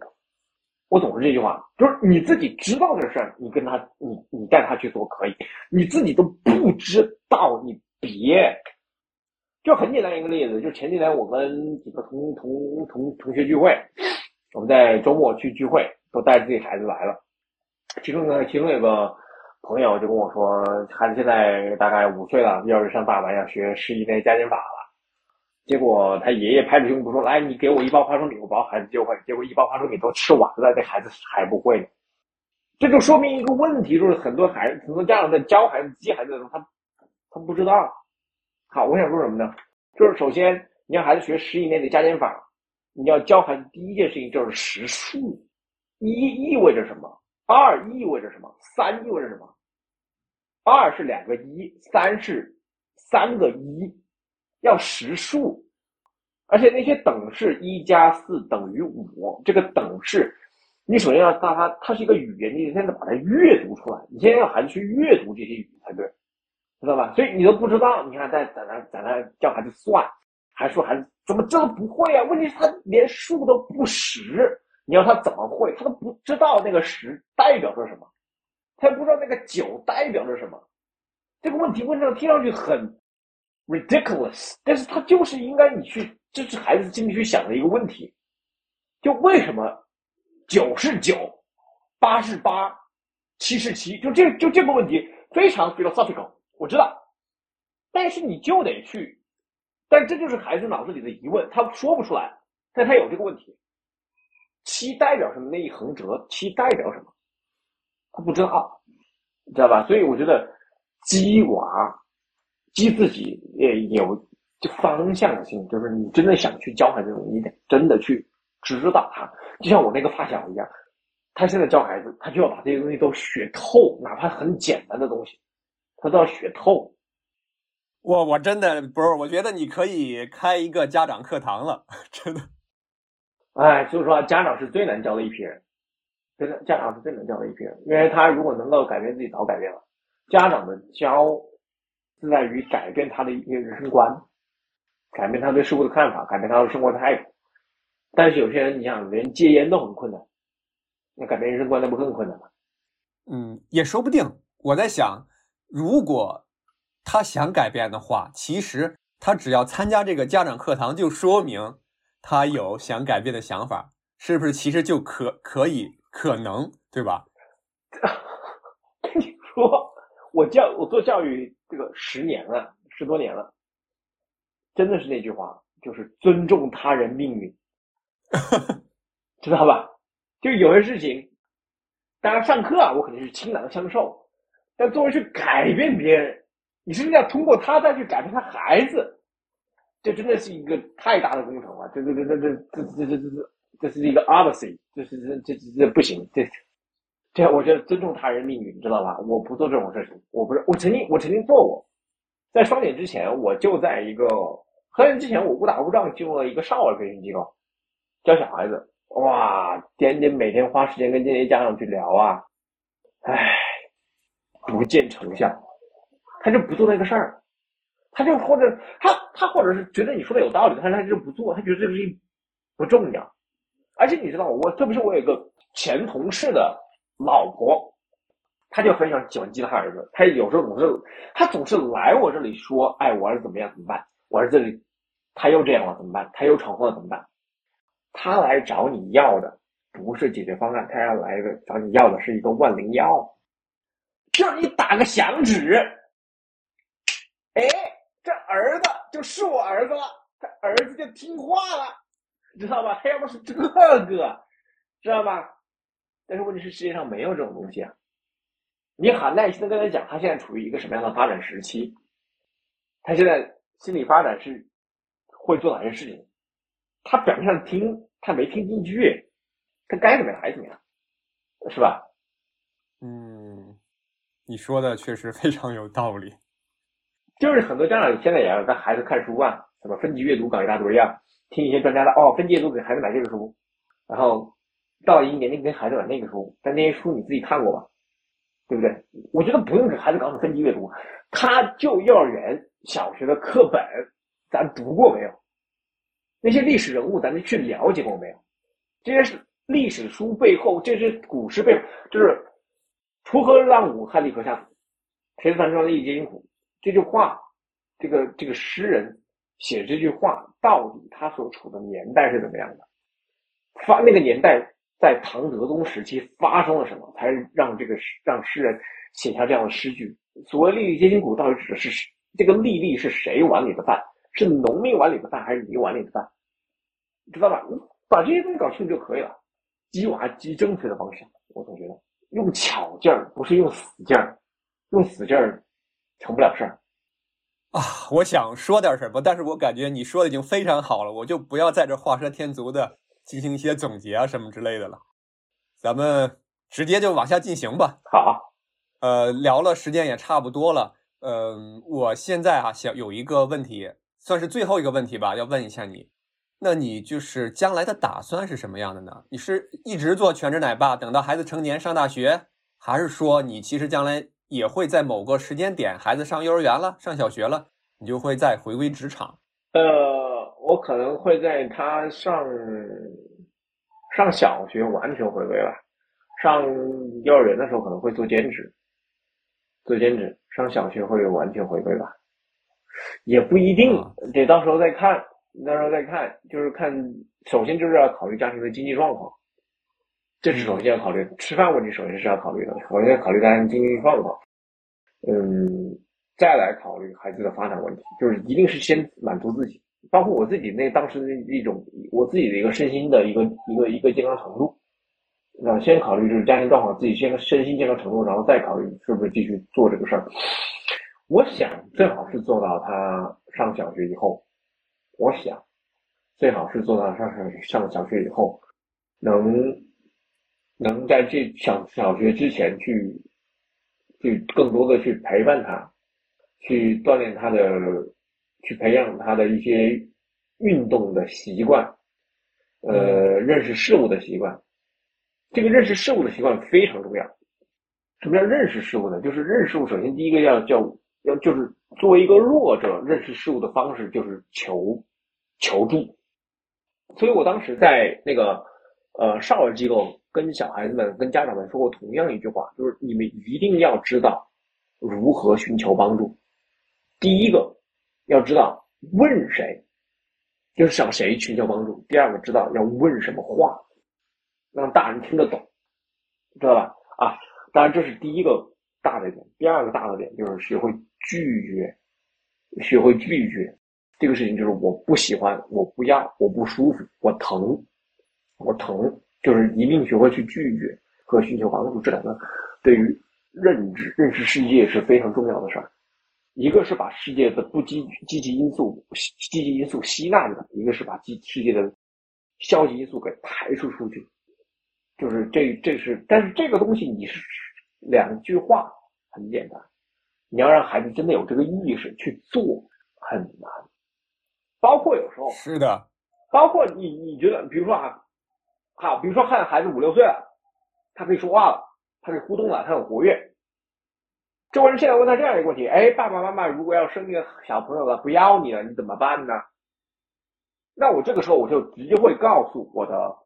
我总是这句话，就是你自己知道的事儿，你跟他，你你带他去做可以；你自己都不知道，你别。就很简单一个例子，就前几天我跟几个同同同同学聚会，我们在周末去聚会，都带着自己孩子来了。其中呢，其中有个朋友就跟我说，孩子现在大概五岁了，要是上大班，要学十一内加减法了。结果他爷爷拍着胸脯说：“来，你给我一包花生米，我包孩子就会。”结果一包花生米都吃完了，这孩子还不会。这就说明一个问题，就是很多孩子、很多家长在教孩子、接孩子的时候，他他不知道。好，我想说什么呢？就是首先你让孩子学十以内的加减法，你要教孩子第一件事情就是识数。意意味着什么？二意味着什么？三意味着什么？二是两个一，三是三个一。要实数，而且那些等式一加四等于五，这个等式，你首先要让它，它是一个语言，你得现在把它阅读出来，你现在让孩子去阅读这些语才对，知道吧？所以你都不知道，你看在在那在那教孩子算，还说孩子怎么这都不会啊？问题是他连数都不识，你要他怎么会？他都不知道那个十代表着什么，他也不知道那个九代表着什么，这个问题问上听上去很。ridiculous，但是他就是应该你去，这是孩子心里去想的一个问题，就为什么九是九，八是八，七是七，就这就这个问题非常 philosophical，我知道，但是你就得去，但这就是孩子脑子里的疑问，他说不出来，但他有这个问题，七代表什么？那一横折，七代表什么？他不知道，知道吧？所以我觉得鸡娃。鸡自己也有就方向性，就是你真的想去教孩子，你得真的去指导他。就像我那个发小一样，他现在教孩子，他就要把这些东西都学透，哪怕很简单的东西，他都要学透。我我真的不是，我觉得你可以开一个家长课堂了，真的。哎，所以说家长是最难教的一批人，真的，家长是最难教的一批人，因为他如果能够改变自己，早改变了。家长的教。是在于改变他的一些人生观，改变他对事物的看法，改变他的生活态度。但是有些人，你想连戒烟都很困难，那改变人生观那不更困难吗？嗯，也说不定。我在想，如果他想改变的话，其实他只要参加这个家长课堂，就说明他有想改变的想法，是不是？其实就可可以可能，对吧？跟你说，我教我做教育这个十年了，十多年了，真的是那句话，就是尊重他人命运，知道吧？就有些事情，当然上课啊，我肯定是倾囊相授，但作为去改变别人，你是要通过他再去改变他孩子，这真的是一个太大的工程了。这这这这这这这这这这是一个 odyssey，这是这这这这不行，这这我觉得尊重他人命运，你知道吧？我不做这种事情，我不是我曾经我曾经做过，在双减之前，我就在一个双减之前，我误打误撞进入了一个少儿培训机构，教小孩子。哇，点点每天花时间跟这些家长去聊啊，唉，不见成效，他就不做那个事儿，他就或者他他或者是觉得你说的有道理，但是他就不做，他觉得这个事情不重要。而且你知道，我特别是我有一个前同事的老婆，他就非常喜欢激他儿子，他有时候总是他总是来我这里说，哎，我儿子怎么样怎么办？我儿子他又这样了怎么办？他又闯祸了怎么办？他来找你要的不是解决方案，他要来的找你要的是一个万灵药，就是你打个响指，儿子就是我儿子了，他儿子就听话了，知道吧？他要不是这个，知道吧？但是问题是世界上没有这种东西啊，你很耐心的跟他讲，他现在处于一个什么样的发展时期，他现在心理发展是会做哪些事情。他表面上听，他没听进去，他该怎么样还怎么样，是吧？嗯，你说的确实非常有道理。就是很多家长现在也要带孩子看书啊，什么分级阅读搞一大堆啊，听一些专家的哦，分级阅读给孩子买这个书，然后到一年龄给孩子买那个书，但那些书你自己看过吗？对不对？我觉得不用给孩子搞什么分级阅读，他就幼儿园、小学的课本，咱读过没有？那些历史人物，咱们去了解过没有？这些是历史书背后，这是古诗背后，就是“锄禾日当午，汗滴禾下土，谁知山一阶艰苦”这句话，这个这个诗人写这句话，到底他所处的年代是怎么样的？发那个年代在唐德宗时期发生了什么，才让这个让诗人写下这样的诗句？所谓“粒粒皆辛苦”，到底指的是这个“粒粒”是谁碗里的饭？是农民碗里的饭还是你碗里的饭，知道吧？把这些东西搞清楚就可以了。激娃激正确的方向，我总觉得用巧劲儿不是用死劲儿，用死劲儿成不了事儿。啊，我想说点什么，但是我感觉你说的已经非常好了，我就不要在这画蛇添足的进行一些总结啊什么之类的了。咱们直接就往下进行吧。好，呃，聊了时间也差不多了。嗯，我现在啊想有一个问题。算是最后一个问题吧，要问一下你，那你就是将来的打算是什么样的呢？你是一直做全职奶爸，等到孩子成年上大学，还是说你其实将来也会在某个时间点，孩子上幼儿园了、上小学了，你就会再回归职场？呃，我可能会在他上上小学完全回归吧，上幼儿园的时候可能会做兼职，做兼职，上小学会完全回归吧。也不一定，得到时候再看，到时候再看，就是看，首先就是要考虑家庭的经济状况，这是首先要考虑。吃饭问题首先是要考虑的，首先考虑大家经济状况，嗯，再来考虑孩子的发展问题，就是一定是先满足自己，包括我自己那当时的一种我自己的一个身心的一个一个一个健康程度，那先考虑就是家庭状况，自己先身心健康程度，然后再考虑是不是继续做这个事儿。我想最好是做到他上小学以后，我想最好是做到上上上小学以后，能能在这小小学之前去去更多的去陪伴他，去锻炼他的，去培养他的一些运动的习惯，呃，认识事物的习惯。这个认识事物的习惯非常重要。什么叫认识事物呢？就是认识事物，首先第一个要叫。要就是作为一个弱者认识事物的方式就是求求助，所以我当时在那个呃少儿机构跟小孩子们跟家长们说过同样一句话，就是你们一定要知道如何寻求帮助。第一个要知道问谁，就是向谁寻求帮助。第二个知道要问什么话，让大人听得懂，知道吧？啊，当然这是第一个大的点。第二个大的点就是学会拒绝，学会拒绝这个事情，就是我不喜欢，我不要，我不舒服，我疼，我疼，就是一定学会去拒绝和寻求帮助。这两个对于认知、认识世界是非常重要的事儿。一个是把世界的不积积极因素、积极因素吸纳进来，一个是把积世界的消极因素给排除出去。就是这，这是，但是这个东西你是两句话很简单，你要让孩子真的有这个意识去做很难。包括有时候是的，包括你你觉得，比如说啊，好，比如说看孩子五六岁了，他可以说话了，他可以互动了，他很活跃。这国人现在问他这样一个问题：哎，爸爸妈妈如果要生一个小朋友了，不要你了，你怎么办呢？那我这个时候我就直接会告诉我的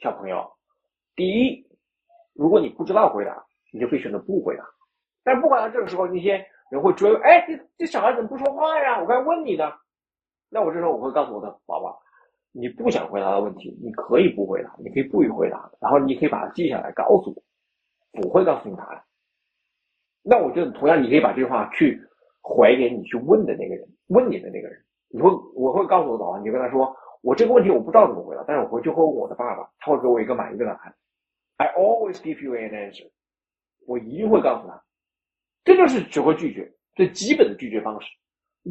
小朋友：第一，如果你不知道回答，你就可以选择不回答。但不管到这个时候，那些人会追问：哎，这这小孩怎么不说话呀？我刚问你呢。那我这时候我会告诉我的宝宝：你不想回答的问题，你可以不回答，你可以不予回答，然后你可以把它记下来，告诉我，我会告诉你答案。那我觉得同样，你可以把这句话去回给你去问的那个人，问你的那个人，你会我会告诉我宝宝，你就跟他说，我这个问题我不知道怎么回答，但是我回去会问我的爸爸，他会给我一个满意的答案。I always give you an answer，我一定会告诉他，这就是只会拒绝最基本的拒绝方式。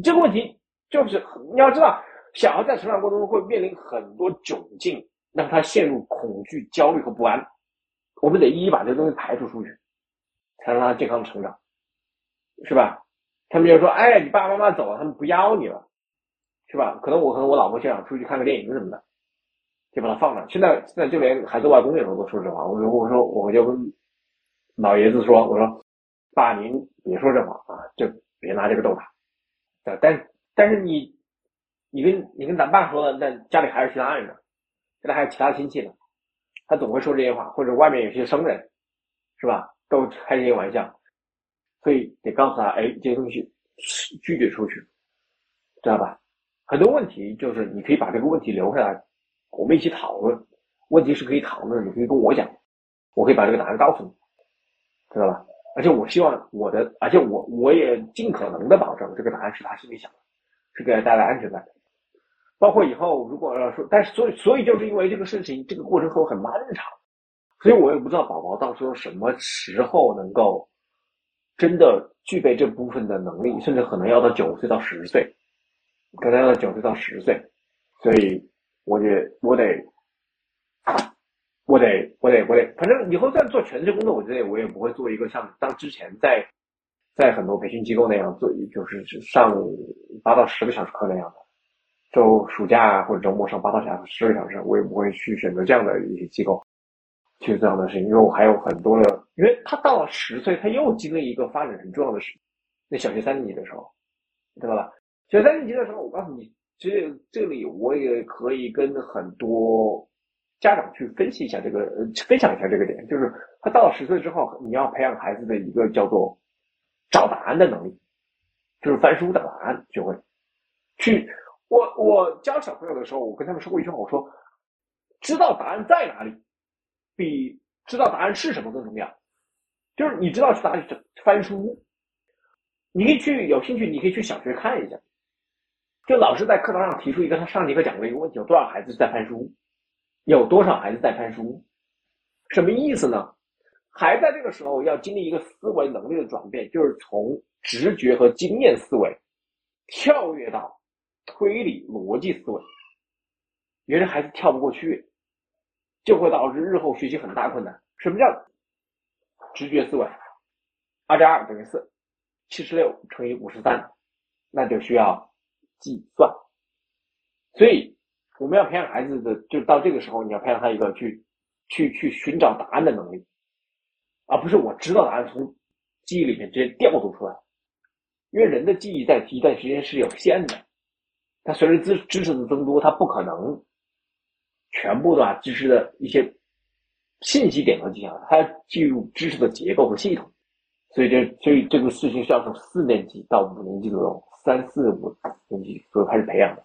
这个问题就是你要知道，小孩在成长过程中会面临很多窘境，让他陷入恐惧、焦虑和不安，我们得一一把这东西排除出去。才让他健康成长，是吧？他们就说：“哎，你爸爸妈妈走了，他们不要你了，是吧？”可能我和我老婆就想出去看个电影什么的，就把他放那。现在现在就连孩子外公也都说这话。我说我说我就跟老爷子说：“我说爸，您别说这话啊，就别拿这个逗他。但但是你你跟你跟咱爸说了，那家里还有其他人呢，家里还有其他亲戚呢，他总会说这些话，或者外面有些生人，是吧？”都开这些玩笑，所以得告诉他，哎，这些东西拒绝出去，知道吧？很多问题就是你可以把这个问题留下来，我们一起讨论。问题是可以讨论，你可以跟我讲，我可以把这个答案告诉你，知道吧？而且我希望我的，而且我我也尽可能的保证这个答案是他心里想的，是给他带来安全感的。包括以后如果要说，但是所以所以就是因为这个事情，这个过程会很漫长。所以我也不知道宝宝到时候什么时候能够真的具备这部分的能力，甚至可能要到九岁到十岁，可能要到九岁到十岁。所以我得，我得，我得，我得，我得，反正以后再做全职工作，我觉得我也不会做一个像当之前在在很多培训机构那样做，就是上八到十个小时课那样的，就暑假或者周末上八到十个小时，我也不会去选择这样的一些机构。去做这样的事情，因为我还有很多的，因为他到了十岁，他又经历一个发展很重要的事。那小学三年级的时候，知道吧？小学三年级的时候，我告诉你，其实这里我也可以跟很多家长去分析一下这个，分享一下这个点，就是他到了十岁之后，你要培养孩子的一个叫做找答案的能力，就是翻书找答案就会。去，我我教小朋友的时候，我跟他们说过一句话，我说，知道答案在哪里。比知道答案是什么更重要，就是你知道去哪里翻书，你可以去有兴趣，你可以去小学看一下，就老师在课堂上提出一个他上节课讲过一个问题：有多少孩子在翻书？有多少孩子在翻书？什么意思呢？还在这个时候要经历一个思维能力的转变，就是从直觉和经验思维跳跃到推理逻辑思维，有些孩子跳不过去。就会导致日后学习很大困难。什么叫直觉思维？二加二等于四，七十六乘以五十三，那就需要计算。所以我们要培养孩子的，就到这个时候，你要培养他一个去去去寻找答案的能力，而不是我知道答案从记忆里面直接调度出来。因为人的记忆在一段时间是有限的，他随着知知识的增多，他不可能。全部的把知识的一些信息点都记下来，它要记入知识的结构和系统，所以这所以这个事情是要从四年级到五年级左右三四五年级左右开始培养的。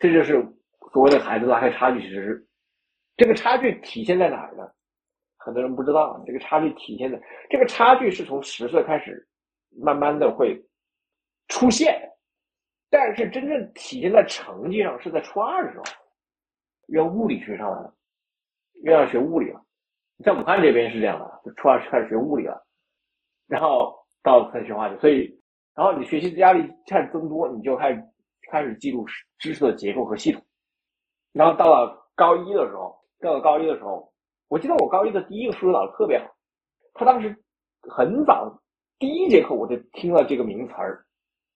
这就是所谓的孩子拉开差距，其实是这个差距体现在哪儿呢？很多人不知道，这个差距体现在这个差距是从十岁开始慢慢的会出现，但是真正体现在成绩上是在初二的时候，用物理学上来了，又要学物理了。在武汉这边是这样的，就初二开始学物理了，然后到开始学化学，所以然后你学习的压力开始增多，你就开始开始记录知识的结构和系统，然后到了高一的时候，到了高一的时候，我记得我高一的第一个数学老师特别好，他当时很早第一节课我就听了这个名词儿，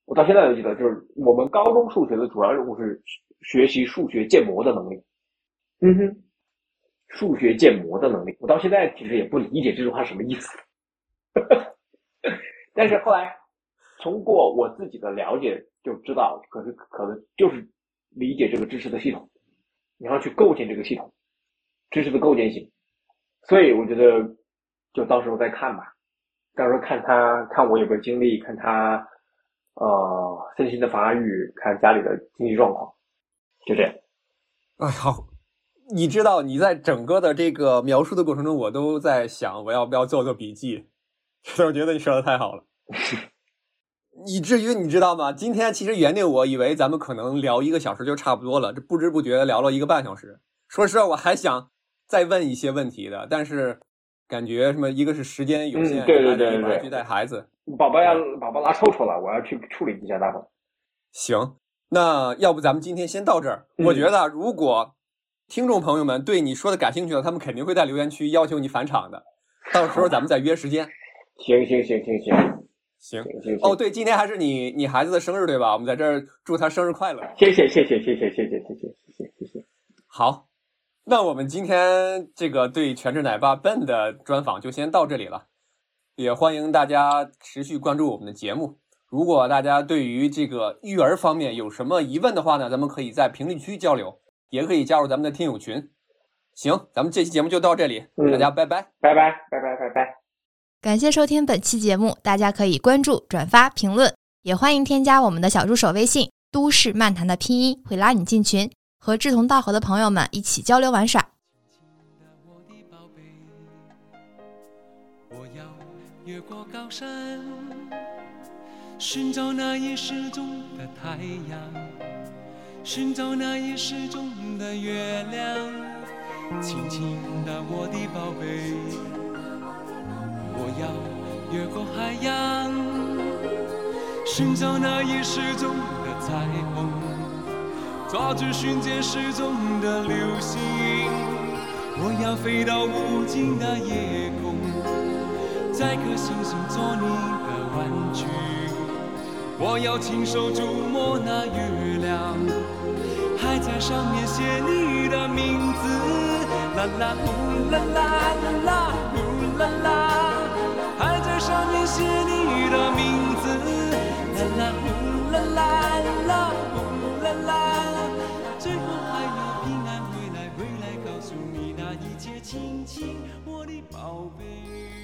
我到现在都记得，就是我们高中数学的主要任务是学习数学建模的能力。嗯哼。数学建模的能力，我到现在其实也不理解这句话什么意思。但是后来通过我自己的了解就知道，可是可能就是理解这个知识的系统，然后去构建这个系统知识的构建性。所以我觉得，就到时候再看吧，到时候看他看我有没有精力，看他呃身心的发育，看家里的经济状况，就这样。哎，好。你知道，你在整个的这个描述的过程中，我都在想，我要不要做做笔记？我觉得你说的太好了，以至于你知道吗？今天其实原定我以为咱们可能聊一个小时就差不多了，这不知不觉聊了一个半小时。说实话，我还想再问一些问题的，但是感觉什么，一个是时间有限，对对对对，去带孩子，宝宝要宝宝拉臭臭了，我要去处理一下大宝。行，那要不咱们今天先到这儿？我觉得如果。听众朋友们对你说的感兴趣的，他们肯定会在留言区要求你返场的。到时候咱们再约时间。行行行行行行哦，对，今天还是你你孩子的生日对吧？我们在这儿祝他生日快乐。谢谢谢谢谢谢谢谢谢谢谢谢谢。好，那我们今天这个对全职奶爸 Ben 的专访就先到这里了。也欢迎大家持续关注我们的节目。如果大家对于这个育儿方面有什么疑问的话呢，咱们可以在评论区交流。也可以加入咱们的听友群。行，咱们这期节目就到这里，大家拜拜，拜拜，拜拜，拜拜。感谢收听本期节目，大家可以关注、转发、评论，也欢迎添加我们的小助手微信“都市漫谈”的拼音，会拉你进群，和志同道合的朋友们一起交流玩耍。我要越过高山，寻找那已失踪的太阳。寻找那已失踪的月亮，轻轻的我的宝贝，我要越过海洋，寻找那已失踪的彩虹，抓住瞬间失踪的流星，我要飞到无尽的夜空，摘颗星星做你的玩具。我要亲手触摸那月亮，还在上面写你的名字。啦啦呼啦啦啦呼啦啦，还在上面写你的名字。啦啦呼啦啦啦呼啦啦，亲亲我的宝贝。